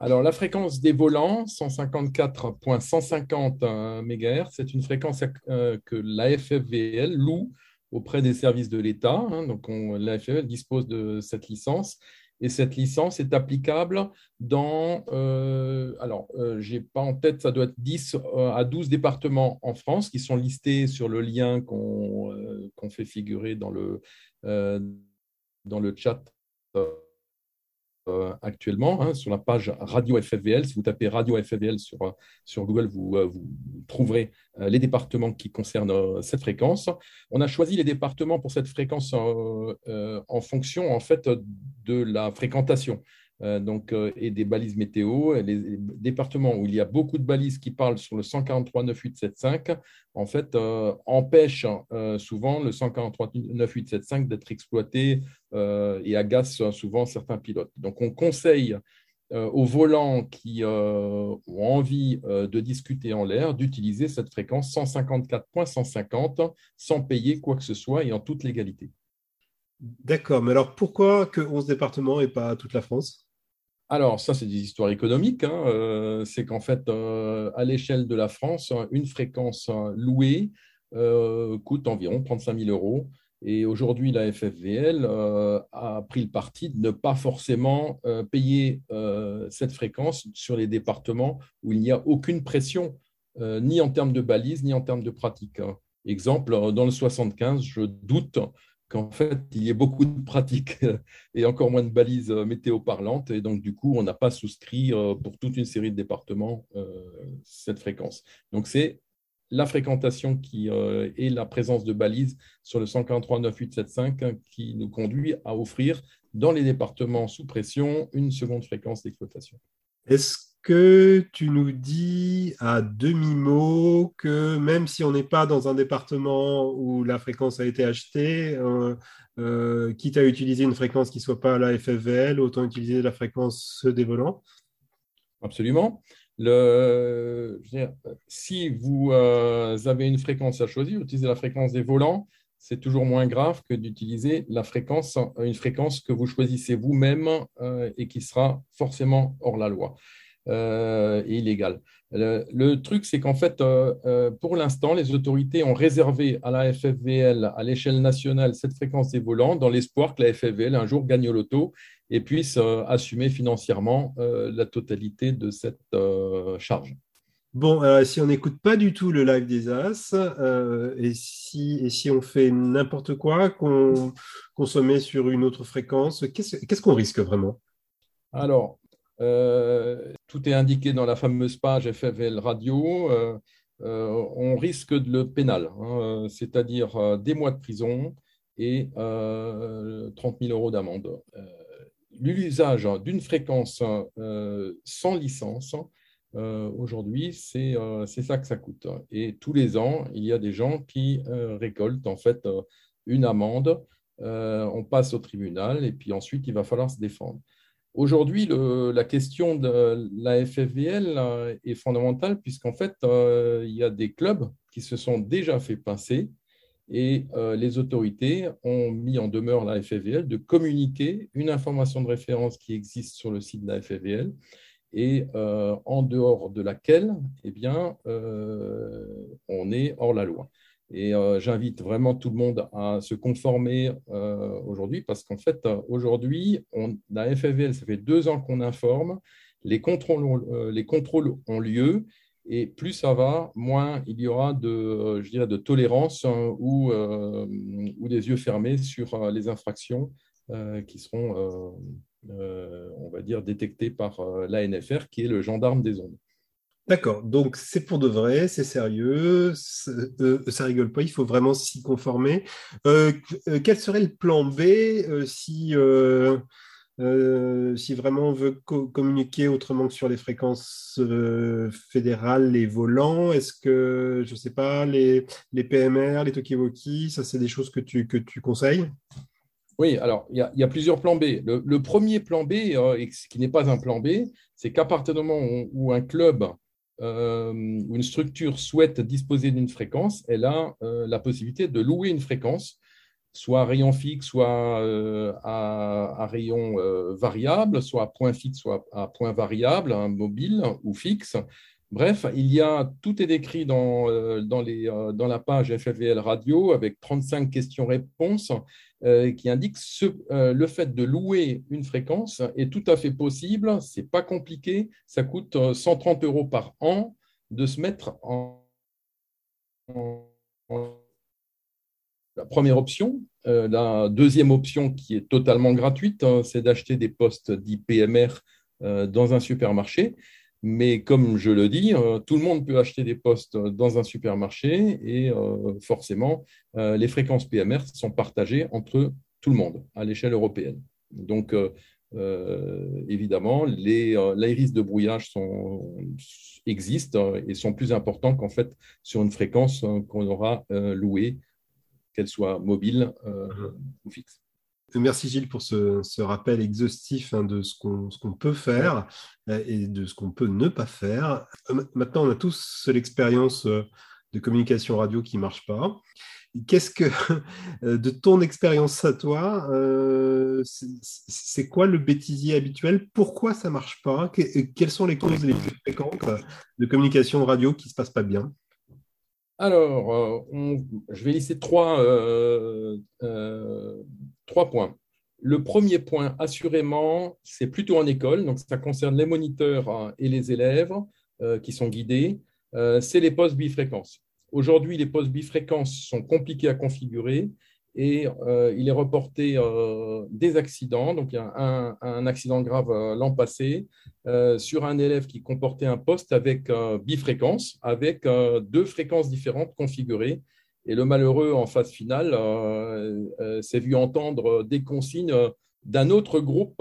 Alors, la fréquence des volants, 154.150 MHz, c'est une fréquence que la FFVL loue auprès des services de l'État. Hein. donc, la FFVL dispose de cette licence et cette licence est applicable dans, euh, alors, euh, je n'ai pas en tête, ça doit être 10 euh, à 12 départements en France qui sont listés sur le lien qu'on fait figurer dans le, dans le chat euh, actuellement hein, sur la page Radio FFVL. Si vous tapez Radio FFVL sur, sur Google, vous, vous trouverez les départements qui concernent cette fréquence. On a choisi les départements pour cette fréquence en fonction en fait de la fréquentation. Euh, donc, euh, et des balises météo. Les, départements où il y a beaucoup de balises qui parlent sur le 143.9.875, en fait, euh, empêchent souvent le 143.9.875 d'être exploité et agacent souvent certains pilotes. Donc, on conseille aux volants qui ont envie de discuter en l'air d'utiliser cette fréquence 154.150 sans payer quoi que ce soit et en toute légalité. D'accord, mais alors pourquoi que 11 départements et pas toute la France? Alors, ça, c'est des histoires économiques. Hein. Euh, c'est qu'en fait, euh, à l'échelle de la France, une fréquence louée euh, coûte environ 35 000 euros. Et aujourd'hui, la FFVL a pris le parti de ne pas forcément payer cette fréquence sur les départements où il n'y a aucune pression, ni en termes de balises, ni en termes de pratique. Exemple, dans le 75, je doute qu'en fait, il y ait beaucoup de pratiques et encore moins de balises euh, météo parlantes. Et donc, du coup, on n'a pas souscrit euh, pour toute une série de départements euh, cette fréquence. Donc, c'est la fréquentation qui et la présence de balises sur le 143.9.875 qui nous conduit à offrir dans les départements sous pression une seconde fréquence d'exploitation. Est-ce que tu nous dis à demi-mot que même si on n'est pas dans un département où la fréquence a été achetée, euh, euh, quitte à utiliser une fréquence qui ne soit pas la FFVL, autant utiliser la fréquence des volants Absolument. Si vous euh, avez une fréquence à choisir, utilisez la fréquence des volants, c'est toujours moins grave que d'utiliser la fréquence, une fréquence que vous choisissez vous-même et qui sera forcément hors la loi. Euh, illégal. Le, truc, c'est qu'en fait, euh, euh, pour l'instant, les autorités ont réservé à la FFVL, à l'échelle nationale, cette fréquence des volants dans l'espoir que la FFVL un jour gagne au loto et puisse assumer financièrement la totalité de cette charge. Bon, alors si on n'écoute pas du tout le live des As, et, si, et si on fait n'importe quoi, qu'on se met sur une autre fréquence, qu'est-ce qu'on risque vraiment? Alors, euh, tout est indiqué dans la fameuse page FFL Radio. Euh, euh, on risque de le pénal, hein, c'est-à-dire des mois de prison et 30 000 euros d'amende. L'usage d'une fréquence sans licence, aujourd'hui, c'est ça que ça coûte. Et tous les ans, il y a des gens qui récoltent en fait une amende. on passe au tribunal et puis ensuite, il va falloir se défendre. Aujourd'hui, la question de la FFVL euh, est fondamentale puisqu'en fait, euh, il y a des clubs qui se sont déjà fait pincer et euh, les autorités ont mis en demeure la FFVL de communiquer une information de référence qui existe sur le site de la FFVL et en dehors de laquelle eh bien, on est hors la loi. Et euh, j'invite vraiment tout le monde à se conformer euh, aujourd'hui parce qu'en fait, aujourd'hui, la FFVL, ça fait deux ans qu'on informe, les contrôles, ont, euh, les contrôles ont lieu et plus ça va, moins il y aura de, je dirais, de tolérance hein, ou, ou des yeux fermés sur les infractions qui seront, on va dire, détectées par l'ANFR, qui est le gendarme des ondes. D'accord, donc c'est pour de vrai, c'est sérieux, euh, ça rigole pas, il faut vraiment s'y conformer. Euh, euh, quel serait le plan B si, vraiment on veut communiquer autrement que sur les fréquences fédérales, les volants? Est-ce que, je ne sais pas, les, PMR, les Tokiwoki, ça c'est des choses que tu, conseilles? Oui, alors il y, a, plusieurs plans B. Le, premier plan B, qui n'est pas un plan B, c'est qu'à partir du moment où un club euh, une structure souhaite disposer d'une fréquence, elle a euh, la possibilité de louer une fréquence, soit à rayon fixe, soit euh, à, rayon variable, soit à point fixe, soit à point variable, un mobile ou fixe. Bref, il y a tout est décrit dans, les, dans la page FFVL Radio avec 35 questions-réponses euh, qui indique ce, euh, le fait de louer une fréquence est tout à fait possible, c'est pas compliqué, ça coûte 130 euh, euros par an de se mettre en, la première option. la deuxième option qui est totalement gratuite, hein, c'est d'acheter des postes d'IPMR dans un supermarché. Mais comme je le dis, tout le monde peut acheter des postes dans un supermarché et forcément, les fréquences PMR sont partagées entre tout le monde à l'échelle européenne. Donc, euh, évidemment, les, euh, risques de brouillage sont, existent et sont plus importants qu'en fait sur une fréquence euh, qu'on aura louée, qu'elle soit mobile mhm. ou fixe. Merci Gilles pour ce, rappel exhaustif hein, de ce qu'on peut faire et de ce qu'on peut ne pas faire. Maintenant, on a tous l'expérience de communication radio qui ne marche pas. Qu'est-ce que, euh, de ton expérience à toi, euh, c'est quoi le bêtisier habituel? Pourquoi ça ne marche pas? Quelles sont les causes les plus fréquentes de communication radio qui ne se passe pas bien? Alors, euh, je vais lister trois, trois points. Le premier point, assurément, c'est plutôt en école, donc ça concerne les moniteurs hein, et les élèves qui sont guidés, c'est les postes bifréquences. Aujourd'hui, les postes bifréquences sont compliqués à configurer et euh, il est reporté euh, des accidents. Donc, il y a un, accident grave euh, l'an passé sur un élève qui comportait un poste avec bifréquence, avec deux fréquences différentes configurées. Et le malheureux, en phase finale, s'est vu entendre des consignes d'un autre groupe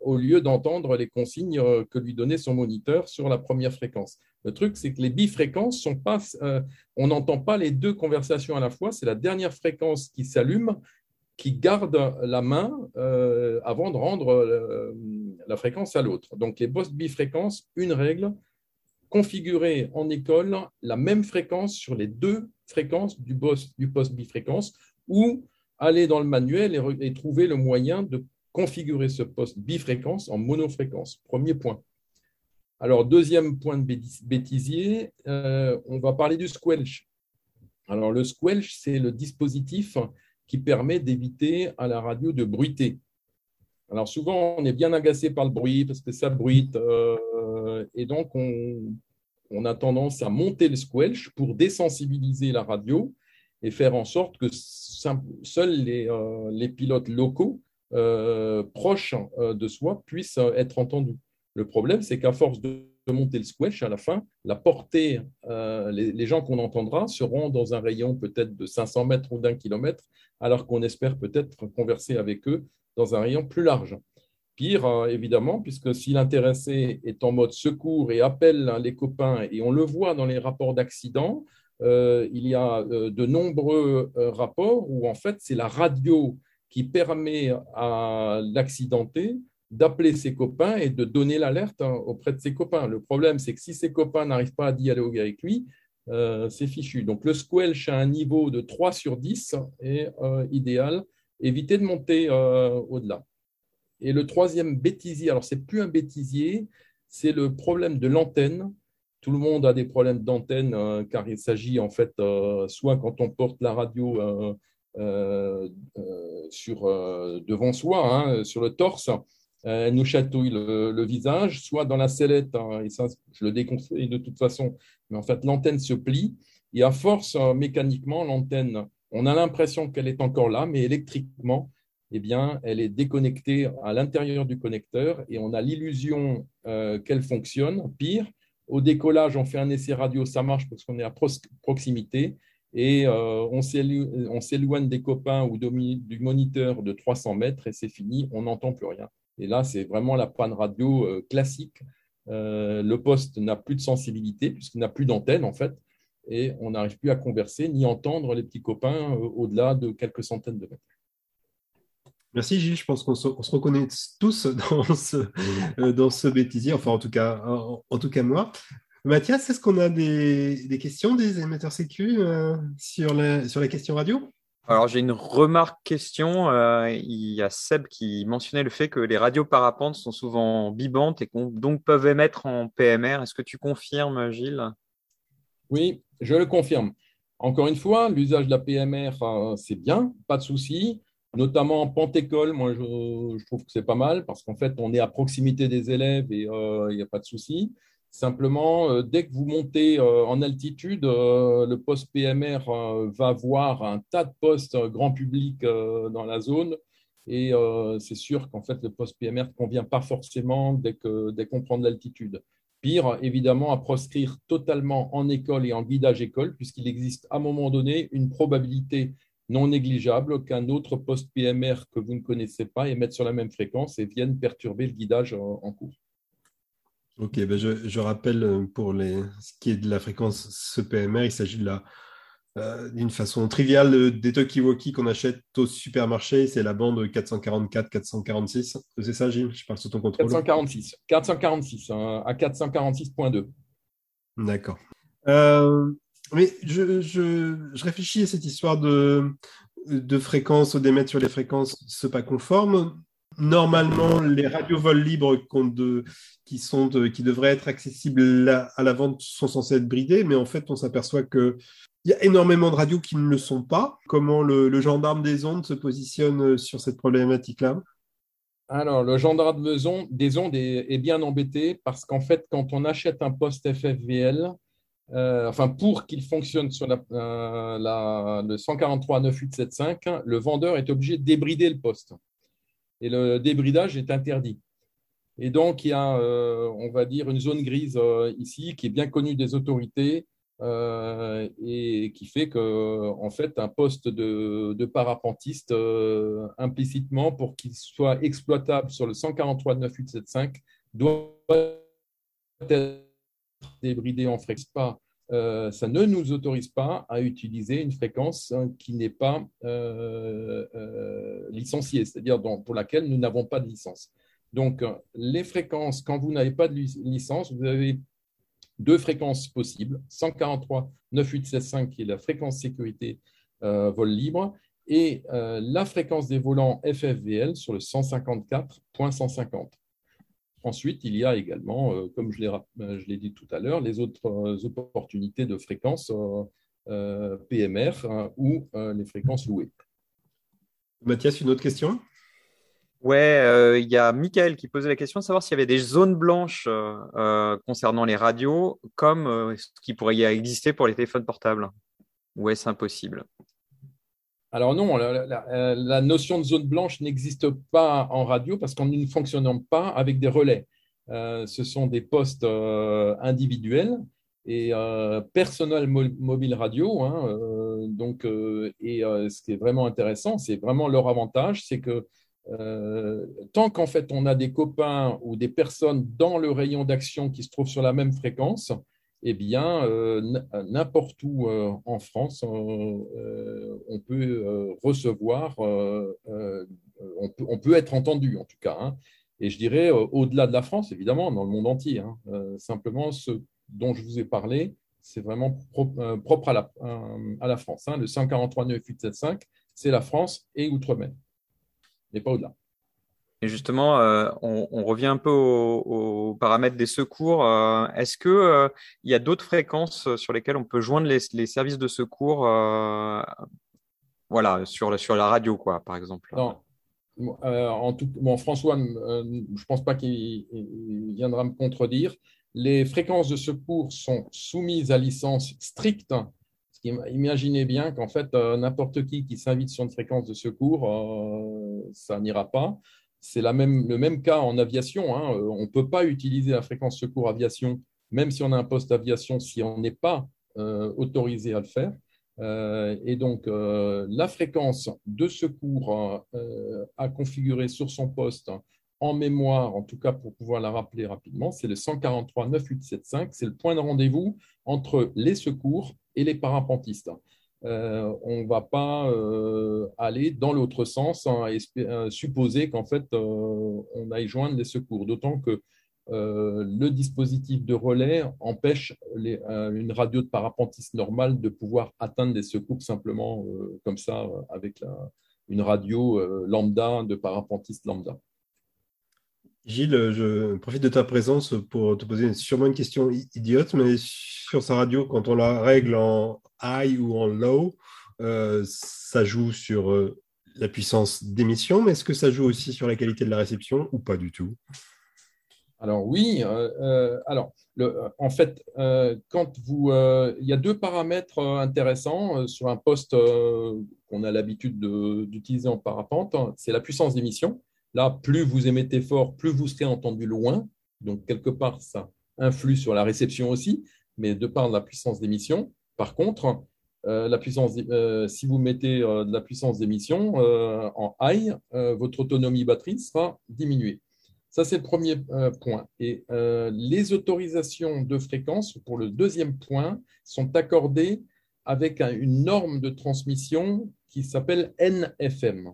au lieu d'entendre les consignes que lui donnait son moniteur sur la première fréquence. Le truc, c'est que les bifréquences sont pas, euh, on n'entend pas les deux conversations à la fois. C'est la dernière fréquence qui s'allume qui garde la main euh, avant de rendre euh, la fréquence à l'autre. Donc les postes bifréquences, une règle, configurer en école la même fréquence sur les deux fréquences du, poste bifréquence ou aller dans le manuel et trouver le moyen de configurer ce poste bifréquence en monofréquence. Premier point. Alors, deuxième point de bêtisier, euh, on va parler du squelch. Alors, le squelch, c'est le dispositif qui permet d'éviter à la radio de bruiter. Alors, souvent, on est bien agacé par le bruit parce que ça bruite. Euh, et donc, on, a tendance à monter le squelch pour désensibiliser la radio et faire en sorte que seuls les, euh, les pilotes locaux proches de soi puissent être entendus. Le problème, c'est qu'à force de monter le squash, à la fin, la portée, euh, les, gens qu'on entendra seront dans un rayon peut-être de 500 mètres ou d'un kilomètre, alors qu'on espère peut-être converser avec eux dans un rayon plus large. Pire, euh, évidemment, puisque si l'intéressé est en mode secours et appelle les copains, et on le voit dans les rapports d'accident, euh, il y a de nombreux rapports où en fait c'est la radio qui permet à l'accidenté d'appeler ses copains et de donner l'alerte hein, auprès de ses copains. Le problème, c'est que si ses copains n'arrivent pas à dialoguer avec lui, euh, c'est fichu. Donc le squelch à un niveau de 3 sur 10 est euh, idéal. Évitez de monter euh, au-delà. Et le troisième bêtisier, alors c'est plus un bêtisier, c'est le problème de l'antenne. Tout le monde a des problèmes d'antenne car il s'agit en fait soit quand on porte la radio sur, devant soi, hein, sur le torse, euh, elle nous chatouille le, visage, soit dans la sellette, hein, et ça, je le déconseille de toute façon, mais en fait, l'antenne se plie, et à force, euh, mécaniquement, l'antenne, on a l'impression qu'elle est encore là, mais électriquement, eh bien, elle est déconnectée à l'intérieur du connecteur, et on a l'illusion euh, qu'elle fonctionne. Pire, au décollage, on fait un essai radio, ça marche parce qu'on est à proximité, et on s'éloigne des copains ou du moniteur de 300 mètres, et c'est fini, on n'entend plus rien. Et là, c'est vraiment la panne radio euh, classique. Euh, le poste n'a plus de sensibilité puisqu'il n'a plus d'antenne en fait, et on n'arrive plus à converser ni entendre les petits copains euh, au-delà de quelques centaines de mètres. Merci Gilles, je pense qu'on se, reconnaît tous dans ce, dans ce bêtisier, enfin en tout cas, en, tout cas moi. Mathias, est-ce qu'on a des, questions des émetteurs sécu sur, la, sur la question radio? Alors j'ai une remarque question. Euh, il y a Seb qui mentionnait le fait que les radios parapentes sont souvent bibantes et donc peuvent émettre en PMR. Est-ce que tu confirmes, Gilles? Oui, je le confirme. Encore une fois, l'usage de la PMR, euh, c'est bien, pas de souci. Notamment en Pantécole, moi je, trouve que c'est pas mal parce qu'en fait on est à proximité des élèves et euh, il n'y a pas de souci. Simplement, dès que vous montez en altitude, le poste PMR va voir un tas de postes grand public dans la zone. Et c'est sûr qu'en fait, le poste PMR ne convient pas forcément dès qu'on dès prend de l'altitude. Pire, évidemment, à proscrire totalement en école et en guidage école, puisqu'il existe à un moment donné une probabilité non négligeable qu'un autre poste PMR que vous ne connaissez pas émette sur la même fréquence et vienne perturber le guidage en cours. Ok, ben je, rappelle pour les, ce qui est de la fréquence CPMR, il s'agit de la euh, d'une façon triviale des talkie-walkie qu'on achète au supermarché, c'est la bande 444-446. C'est ça, Gilles? Je parle sous ton contrôle. 446, 446 hein, à 446.2. D'accord. Euh, mais je, je, je, réfléchis à cette histoire de, de fréquence, au démettre sur les fréquences, ce pas conforme. Normalement, les radios vol libres qui, sont qui devraient être accessibles à la vente sont censées être bridées, mais en fait, on s'aperçoit que il y a énormément de radios qui ne le sont pas. Comment le, gendarme des ondes se positionne euh, sur cette problématique-là? Alors, le gendarme des ondes est, bien embêté parce qu'en fait, quand on achète un poste FFVL, euh, enfin pour qu'il fonctionne sur la, euh, le 143.9875, le vendeur est obligé de débrider le poste. Et le débridage est interdit. Et donc, il y a, on va dire, une zone grise ici qui est bien connue des autorités euh, et qui fait que, en fait, un poste de, parapentiste, euh, implicitement, pour qu'il soit exploitable sur le 143.9875, doit être débridé en fréquence. Pas, euh, ça ne nous autorise pas à utiliser une fréquence hein, qui n'est pas licenciée, c'est-à-dire pour laquelle nous n'avons pas de licence. Donc, les fréquences, quand vous n'avez pas de licence, vous avez deux fréquences possibles, 143 9865 qui est la fréquence sécurité euh, vol libre et euh, la fréquence des volants FFVL sur le 154.150. Ensuite, il y a également, euh, comme je l'ai dit tout à l'heure, les autres opportunités de fréquences PMR hein, ou les fréquences louées. Mathias, une autre question? Ouais, euh, il y a Michael qui posait la question de savoir s'il y avait des zones blanches euh, euh, concernant les radios, comme ce qui pourrait y exister pour les téléphones portables. Ou est-ce impossible alors non, la, notion de zone blanche n'existe pas en radio parce qu'on ne fonctionne pas avec des relais. ce sont des postes individuels et personnel mobile radio. Hein, donc, et ce qui est vraiment intéressant, c'est vraiment leur avantage, c'est que euh, tant qu'en fait on a des copains ou des personnes dans le rayon d'action qui se trouvent sur la même fréquence, eh bien, euh, n'importe où euh, en France, on peut recevoir, on peut, être entendu en tout cas. Hein. Et je dirais, au-delà de la France, évidemment, dans le monde entier. Hein. simplement, ce dont je vous ai parlé, c'est vraiment propre à la, à la France. Hein. Le 143 9875, c'est la France et Outre-mer mais pas au-delà. Et justement, euh, on, revient un peu aux, paramètres des secours. Euh, est-ce qu'il euh, il y a d'autres fréquences sur lesquelles on peut joindre les, services de secours voilà, sur, sur la radio, quoi, par exemple? Non. en tout, bon, François, je ne pense pas qu'il viendra me contredire. Les fréquences de secours sont soumises à licence stricte Imaginez bien qu'en fait, euh, n'importe qui qui s'invite sur une fréquence de secours, euh, ça n'ira pas. C'est le même cas en aviation. Hein. Euh, on ne peut pas utiliser la fréquence secours aviation, même si on a un poste aviation, si on n'est pas autorisé à le faire. et donc, la fréquence de secours à configurer sur son poste en mémoire, en tout cas pour pouvoir la rappeler rapidement, c'est le 143 9875. C'est le point de rendez-vous entre les secours et les parapentistes. Euh, on ne va pas euh, aller dans l'autre sens hein, et euh, supposer qu'en fait on aille joindre les secours, d'autant que le dispositif de relais empêche une radio de parapentiste normale de pouvoir atteindre des secours simplement comme ça avec une radio lambda de parapentiste lambda. Gilles, je profite de ta présence pour te poser sûrement une question idiote, mais sur sa radio, quand on la règle en high ou en low, euh, ça joue sur euh, la puissance d'émission, mais est-ce que ça joue aussi sur la qualité de la réception ou pas du tout? Alors oui, alors en fait, quand vous, il y a deux paramètres intéressants sur un poste qu'on a l'habitude d'utiliser en parapente, c'est la puissance d'émission. Là, plus vous émettez fort, plus vous serez entendu loin. Donc quelque part, ça influe sur la réception aussi, mais de par la puissance d'émission. Par contre, la puissance, si vous mettez de la puissance d'émission en high, votre autonomie batterie sera diminuée. Ça, c'est le premier euh, point. Et euh, les autorisations de fréquence, pour le deuxième point, sont accordées avec une norme de transmission qui s'appelle NFM.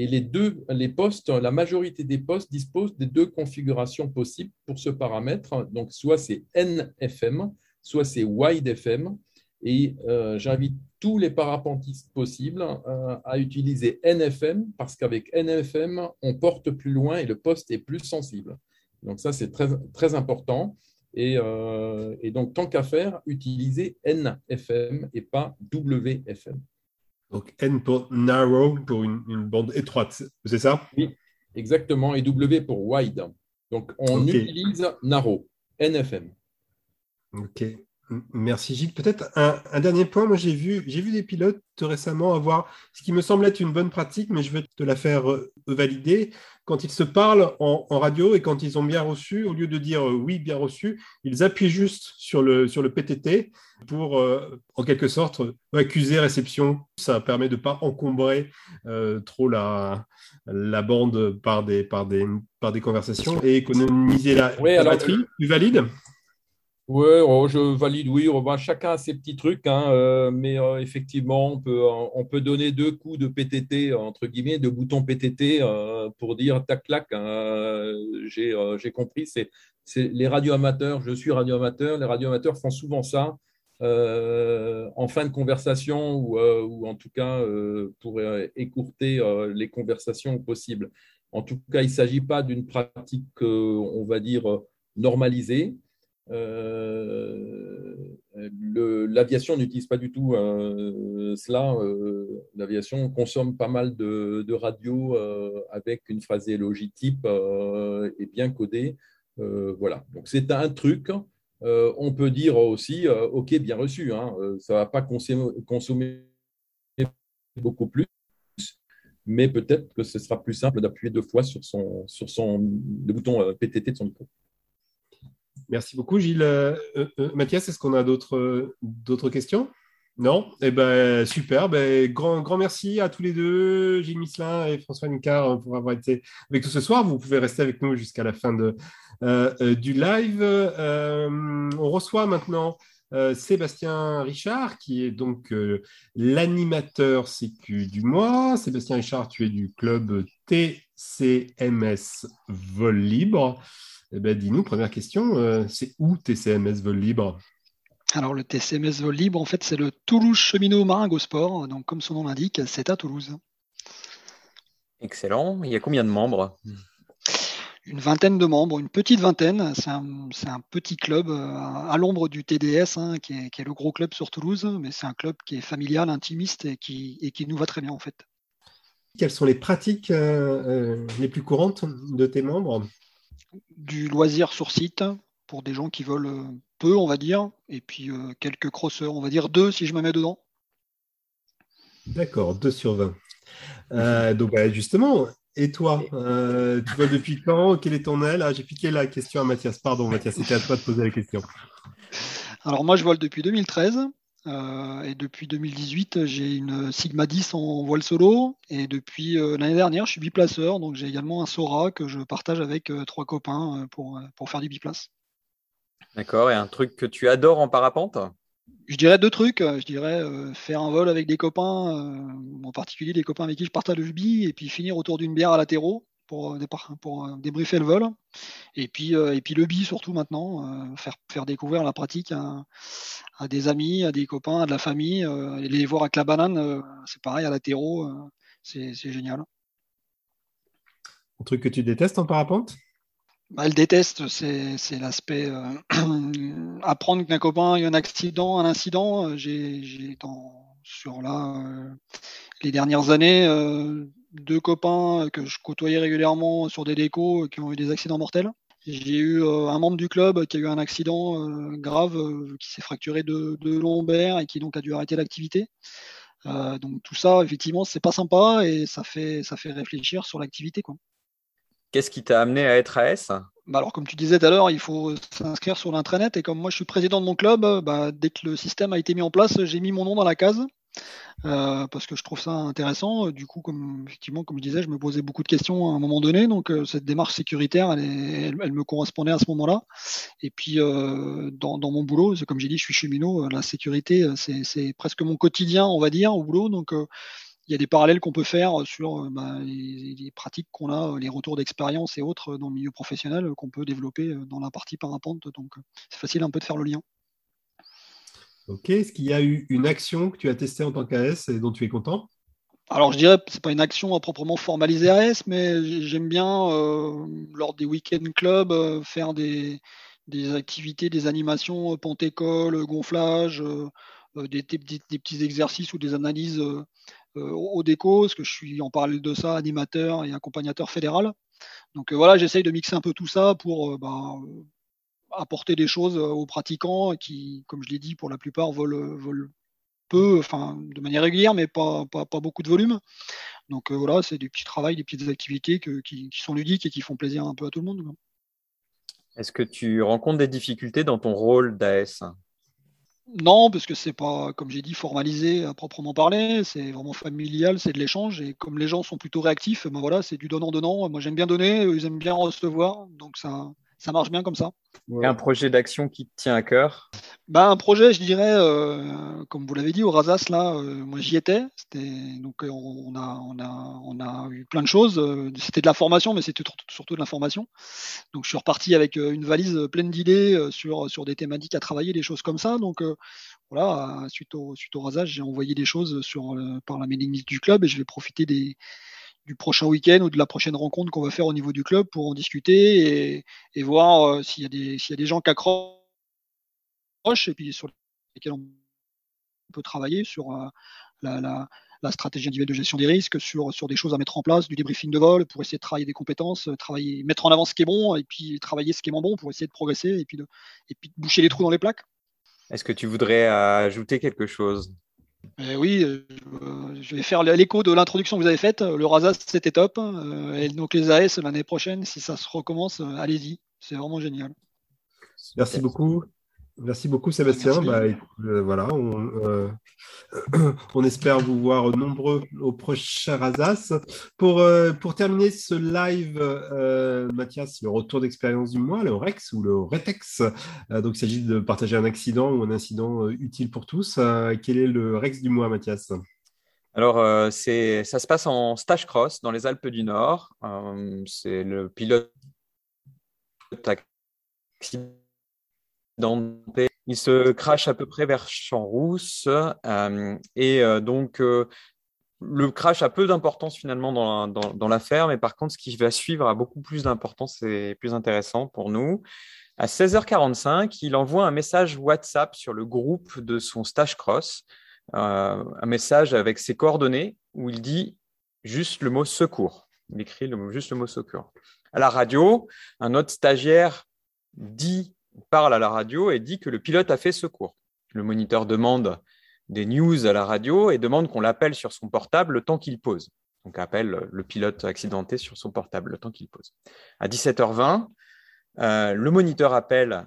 Et les deux, les postes, la majorité des postes disposent des deux configurations possibles pour ce paramètre. Donc, soit c'est NFM, soit c'est WideFM. Et euh, j'invite tous les parapentistes possibles euh, à utiliser NFM parce qu'avec NFM, on porte plus loin et le poste est plus sensible. Donc ça, c'est très, très important. Et, euh, et donc, tant qu'à faire, utilisez NFM et pas WFM. Donc N pour narrow, pour une, une bande étroite, c'est ça? Oui, exactement. Et W pour wide. Donc, on utilise narrow, NFM. OK. Merci Gilles. Peut-être un, dernier point. Moi, j'ai vu, j'ai vu des pilotes récemment avoir ce qui me semble être une bonne pratique, mais je vais te la faire euh, valider. Quand ils se parlent en, radio et quand ils ont bien reçu, au lieu de dire euh, oui, bien reçu, ils appuient juste sur le, sur le PTT pour, euh, en quelque sorte, accuser réception. Ça permet de ne pas encombrer trop la, la bande par des, par, des, par des conversations et économiser la, batterie. Tu valides? Oui, oh, je valide, oui. chacun a ses petits trucs, hein, euh, mais euh, effectivement, on peut, on peut donner deux coups de PTT, entre guillemets, de boutons PTT euh, pour dire tac, clac, hein, j'ai compris. C'est les radioamateurs, je suis radioamateur, les radioamateurs font souvent ça en fin de conversation ou, ou en tout cas pour écourter les conversations possibles. En tout cas, il ne s'agit pas d'une pratique, on va dire, normalisée. Euh, l'aviation n'utilise pas du tout euh, cela. Euh, l'aviation consomme pas mal de, de radios avec une phraséologie type et bien codée. voilà. Donc c'est un truc. on peut dire aussi, OK, bien reçu. Hein, ça ne va pas consommer, beaucoup plus mais peut-être que ce sera plus simple d'appuyer deux fois sur son, le bouton PTT de son micro. Merci beaucoup, Gilles. Euh, euh, euh, Mathias, est-ce qu'on a d'autres questions? Non? Eh ben super. Ben, grand, grand merci à tous les deux, Gilles Misselin et François Nicard, pour avoir été avec nous ce soir. Vous pouvez rester avec nous jusqu'à la fin de, du live. on reçoit maintenant Sébastien Richard, qui est donc l'animateur CQ du mois. Sébastien Richard, tu es du club TCMS Vol Libre. Eh ben, dis-nous, première question, euh, c'est où TCMS Vol Libre? Alors le TCMS Vol Libre, en fait, c'est le Toulouse Cheminot Maringo Sport. Donc, comme son nom l'indique, c'est à Toulouse. Excellent. Il y a combien de membres? Une vingtaine de membres, une petite vingtaine. C'est un, petit club euh, à l'ombre du TDS, hein, qui, est, le gros club sur Toulouse, mais c'est un club qui est familial, intimiste et qui, et qui nous va très bien en fait. Quelles sont les pratiques euh, les plus courantes de tes membres? Du loisir sur site pour des gens qui veulent euh, peu, on va dire, et puis euh, quelques crosseurs, on va dire deux si je me mets dedans. D'accord, 2 sur 20. Euh, donc bah, justement, et toi, tu vois depuis quand? Quel est ton aile? Ah, J'ai piqué la question à Mathias. Pardon Mathias, c'était à toi de poser la question. Alors moi je vole depuis 2013. Euh, et depuis 2018, j'ai une Sigma 10 en voile solo. Et depuis euh, l'année dernière, je suis biplaceur. Donc j'ai également un Sora que je partage avec euh, trois copains pour, pour faire du biplace. D'accord. Et un truc que tu adores en parapente? Je dirais deux trucs. Je dirais faire un vol avec des copains, en particulier des copains avec qui je partage le bi, et puis finir autour d'une bière à latéraux pour, pour débriefer le vol. Et puis, et puis le bi surtout maintenant, faire, faire découvrir la pratique à, à des amis, à des copains, à de la famille. Euh, les voir avec la banane, euh, c'est pareil, à la terreau, euh, c'est génial. Un truc que tu détestes en parapente? Bah, Elle déteste, c'est l'aspect apprendre qu'un copain a eu un accident, un incident. J'ai sur là les dernières années deux copains que je côtoyais régulièrement sur des décos qui ont eu des accidents mortels. J'ai eu un membre du club qui a eu un accident grave, qui s'est fracturé de, de lombaire et qui donc a dû arrêter l'activité. donc tout ça, effectivement, c'est pas sympa et ça fait, ça fait réfléchir sur l'activité. Qu'est-ce qui t'a amené à être AS bah alors, comme tu disais tout à l'heure, il faut s'inscrire sur l'intranet. Et comme moi, je suis président de mon club, bah, dès que le système a été mis en place, j'ai mis mon nom dans la case. Euh, parce que je trouve ça intéressant. Du coup, comme effectivement, comme je disais, je me posais beaucoup de questions à un moment donné. Donc, euh, cette démarche sécuritaire, elle, elle, me correspondait à ce moment-là. Et puis, euh, dans, mon boulot, comme j'ai dit, je suis cheminot. La sécurité, c'est presque mon quotidien, on va dire, au boulot. Donc, il y a des parallèles qu'on peut faire sur euh, bah, les, pratiques qu'on a, les retours d'expérience et autres dans le milieu professionnel qu'on peut développer euh, dans la partie parapente. Donc, euh, c'est facile un peu de faire le lien. Ok. Est-ce qu'il y a eu une action que tu as testée en tant qu'AS et dont tu es content? Alors je dirais c'est pas une action à proprement formaliser AS, mais j'aime bien lors des week-end clubs faire des, activités, des animations, pente-école, gonflage, des, petits exercices ou des analyses euh, au déco, parce que je suis en parallèle de ça animateur et accompagnateur fédéral. Donc euh, voilà, j'essaye de mixer un peu tout ça pour euh, bah, apporter des choses aux pratiquants qui, comme je l'ai dit, pour la plupart volent, peu, enfin de manière régulière, mais pas, pas, beaucoup de volume. Donc voilà, c'est des petits travaux, des petites activités qui, qui, sont ludiques et qui font plaisir un peu à tout le monde. Est-ce que tu rencontres des difficultés dans ton rôle d'AS? Non, parce que c'est pas, comme j'ai dit, formalisé à proprement parler. C'est vraiment familial, c'est de l'échange. Et comme les gens sont plutôt réactifs, ben voilà, c'est du donnant-donnant. Moi, j'aime bien donner, ils aiment bien recevoir. Donc, ça, ça marche bien comme ça. Et un projet d'action qui te tient à cœur? Bah, Un projet, je dirais, euh, comme vous l'avez dit, au Razas, là, euh, moi j'y étais. Donc euh, on a, on, a, on a eu plein de choses. C'était de la formation, mais c'était surtout de l'information. Donc je suis reparti avec une valise pleine d'idées sur, sur des thématiques à travailler, des choses comme ça. Donc voilà, suite au, suite au Razas, j'ai envoyé des choses sur, par la mailing list du club et je vais profiter des, du prochain week-end ou de la prochaine rencontre qu'on va faire au niveau du club pour en discuter et, voir euh, s'il y, a des, y a des gens qui accrochent et puis sur lesquels on peut travailler sur euh, la, stratégie individuelle de gestion des risques, sur, des choses à mettre en place, du débriefing de vol pour essayer de travailler des compétences, travailler, mettre en avant ce qui est bon et puis travailler ce qui est moins bon pour essayer de progresser et puis de, et puis de boucher les trous dans les plaques. Est-ce que tu voudrais ajouter quelque chose? Eh oui, euh, je vais faire l'écho de l'introduction que vous avez faite. Le Razas, c'était top. Euh, et donc les AS l'année prochaine, si ça se recommence, euh, allez-y. C'est vraiment génial. Merci beaucoup. Merci beaucoup Sébastien. Bah, euh, voilà, euh, on, espère vous voir nombreux au prochain Razas. Pour, euh, pour terminer ce live, Mathias, le retour d'expérience du mois, le Rex ou le Retex. donc il s'agit de partager un accident ou un incident utile pour tous. quel est le Rex du mois, Mathias? Alors, c'est, ça se passe en stage cross dans les Alpes du Nord. c'est le pilote il se crache à peu près vers Champs-Rousse. Euh, et euh, donc, euh, le crash a peu d'importance finalement dans, l'affaire, mais par contre, ce qui va suivre a beaucoup plus d'importance et plus intéressant pour nous. À 16h45, il envoie un message WhatsApp sur le groupe de son stage cross, un message avec ses coordonnées où il dit juste le mot secours. Il écrit le, juste le mot secours. À la radio, un autre stagiaire dit parle à la radio et dit que le pilote a fait secours. Le moniteur demande des news à la radio et demande qu'on l'appelle sur son portable le temps qu'il pose. Donc appelle le pilote accidenté sur son portable le temps qu'il pose. À 17h20, euh, le moniteur appelle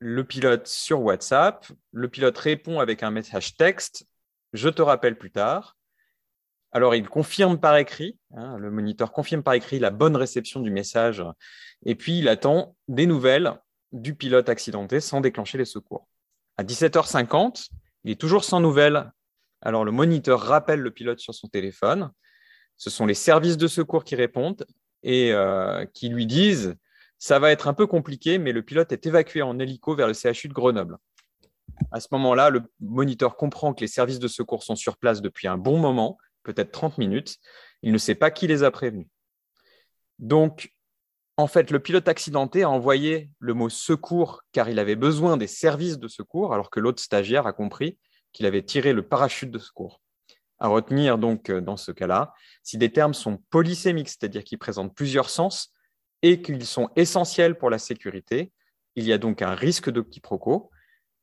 le pilote sur WhatsApp. Le pilote répond avec un message texte. Je te rappelle plus tard. Alors, il confirme par écrit, hein, le moniteur confirme par écrit la bonne réception du message, et puis il attend des nouvelles du pilote accidenté sans déclencher les secours. À 17h50, il est toujours sans nouvelles. Alors le moniteur rappelle le pilote sur son téléphone. Ce sont les services de secours qui répondent et euh, qui lui disent ça va être un peu compliqué, mais le pilote est évacué en hélico vers le CHU de Grenoble. À ce moment-là, le moniteur comprend que les services de secours sont sur place depuis un bon moment, peut-être 30 minutes. Il ne sait pas qui les a prévenus. Donc, en fait, le pilote accidenté a envoyé le mot secours car il avait besoin des services de secours, alors que l'autre stagiaire a compris qu'il avait tiré le parachute de secours. À retenir donc euh, dans ce cas-là, si des termes sont polysémiques, c'est-à-dire qu'ils présentent plusieurs sens, et qu'ils sont essentiels pour la sécurité, il y a donc un risque de quiproquo.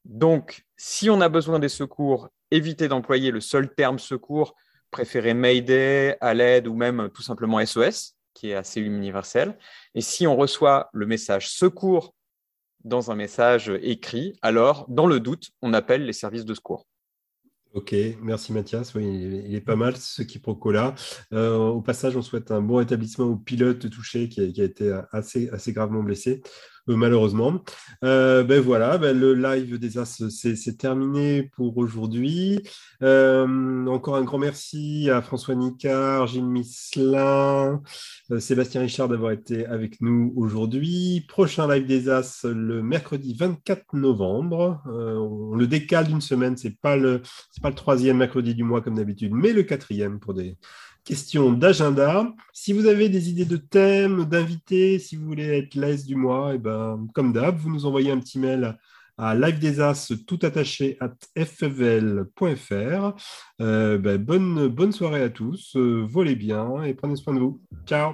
Donc, si on a besoin des secours, évitez d'employer le seul terme secours, préférez Mayday, à l'aide ou même tout simplement SOS, qui est assez universel. Et si on reçoit le message secours dans un message écrit, alors, dans le doute, on appelle les services de secours. Ok, merci Mathias. Oui, il est pas mal ce quiproquo-là. Euh, au passage, on souhaite un bon rétablissement au pilote touché qui a, qui a été assez, assez gravement blessé. Euh, malheureusement. Euh, ben voilà, ben le live des As, c'est terminé pour aujourd'hui. Euh, encore un grand merci à François Nicard, Gilles Misselin, Sébastien Richard d'avoir été avec nous aujourd'hui. Prochain live des As le mercredi 24 novembre. on le décale d'une semaine, c'est pas c'est pas le troisième mercredi du mois comme d'habitude, mais le quatrième pour des question d'agenda. Si vous avez des idées de thèmes, d'invités, si vous voulez être l'aise du mois, et eh ben, comme d'hab, vous nous envoyez un petit mail à live tout attaché at fvel.fr. Euh, ben, bonne, bonne soirée à tous, euh, volez bien et prenez soin de vous. Ciao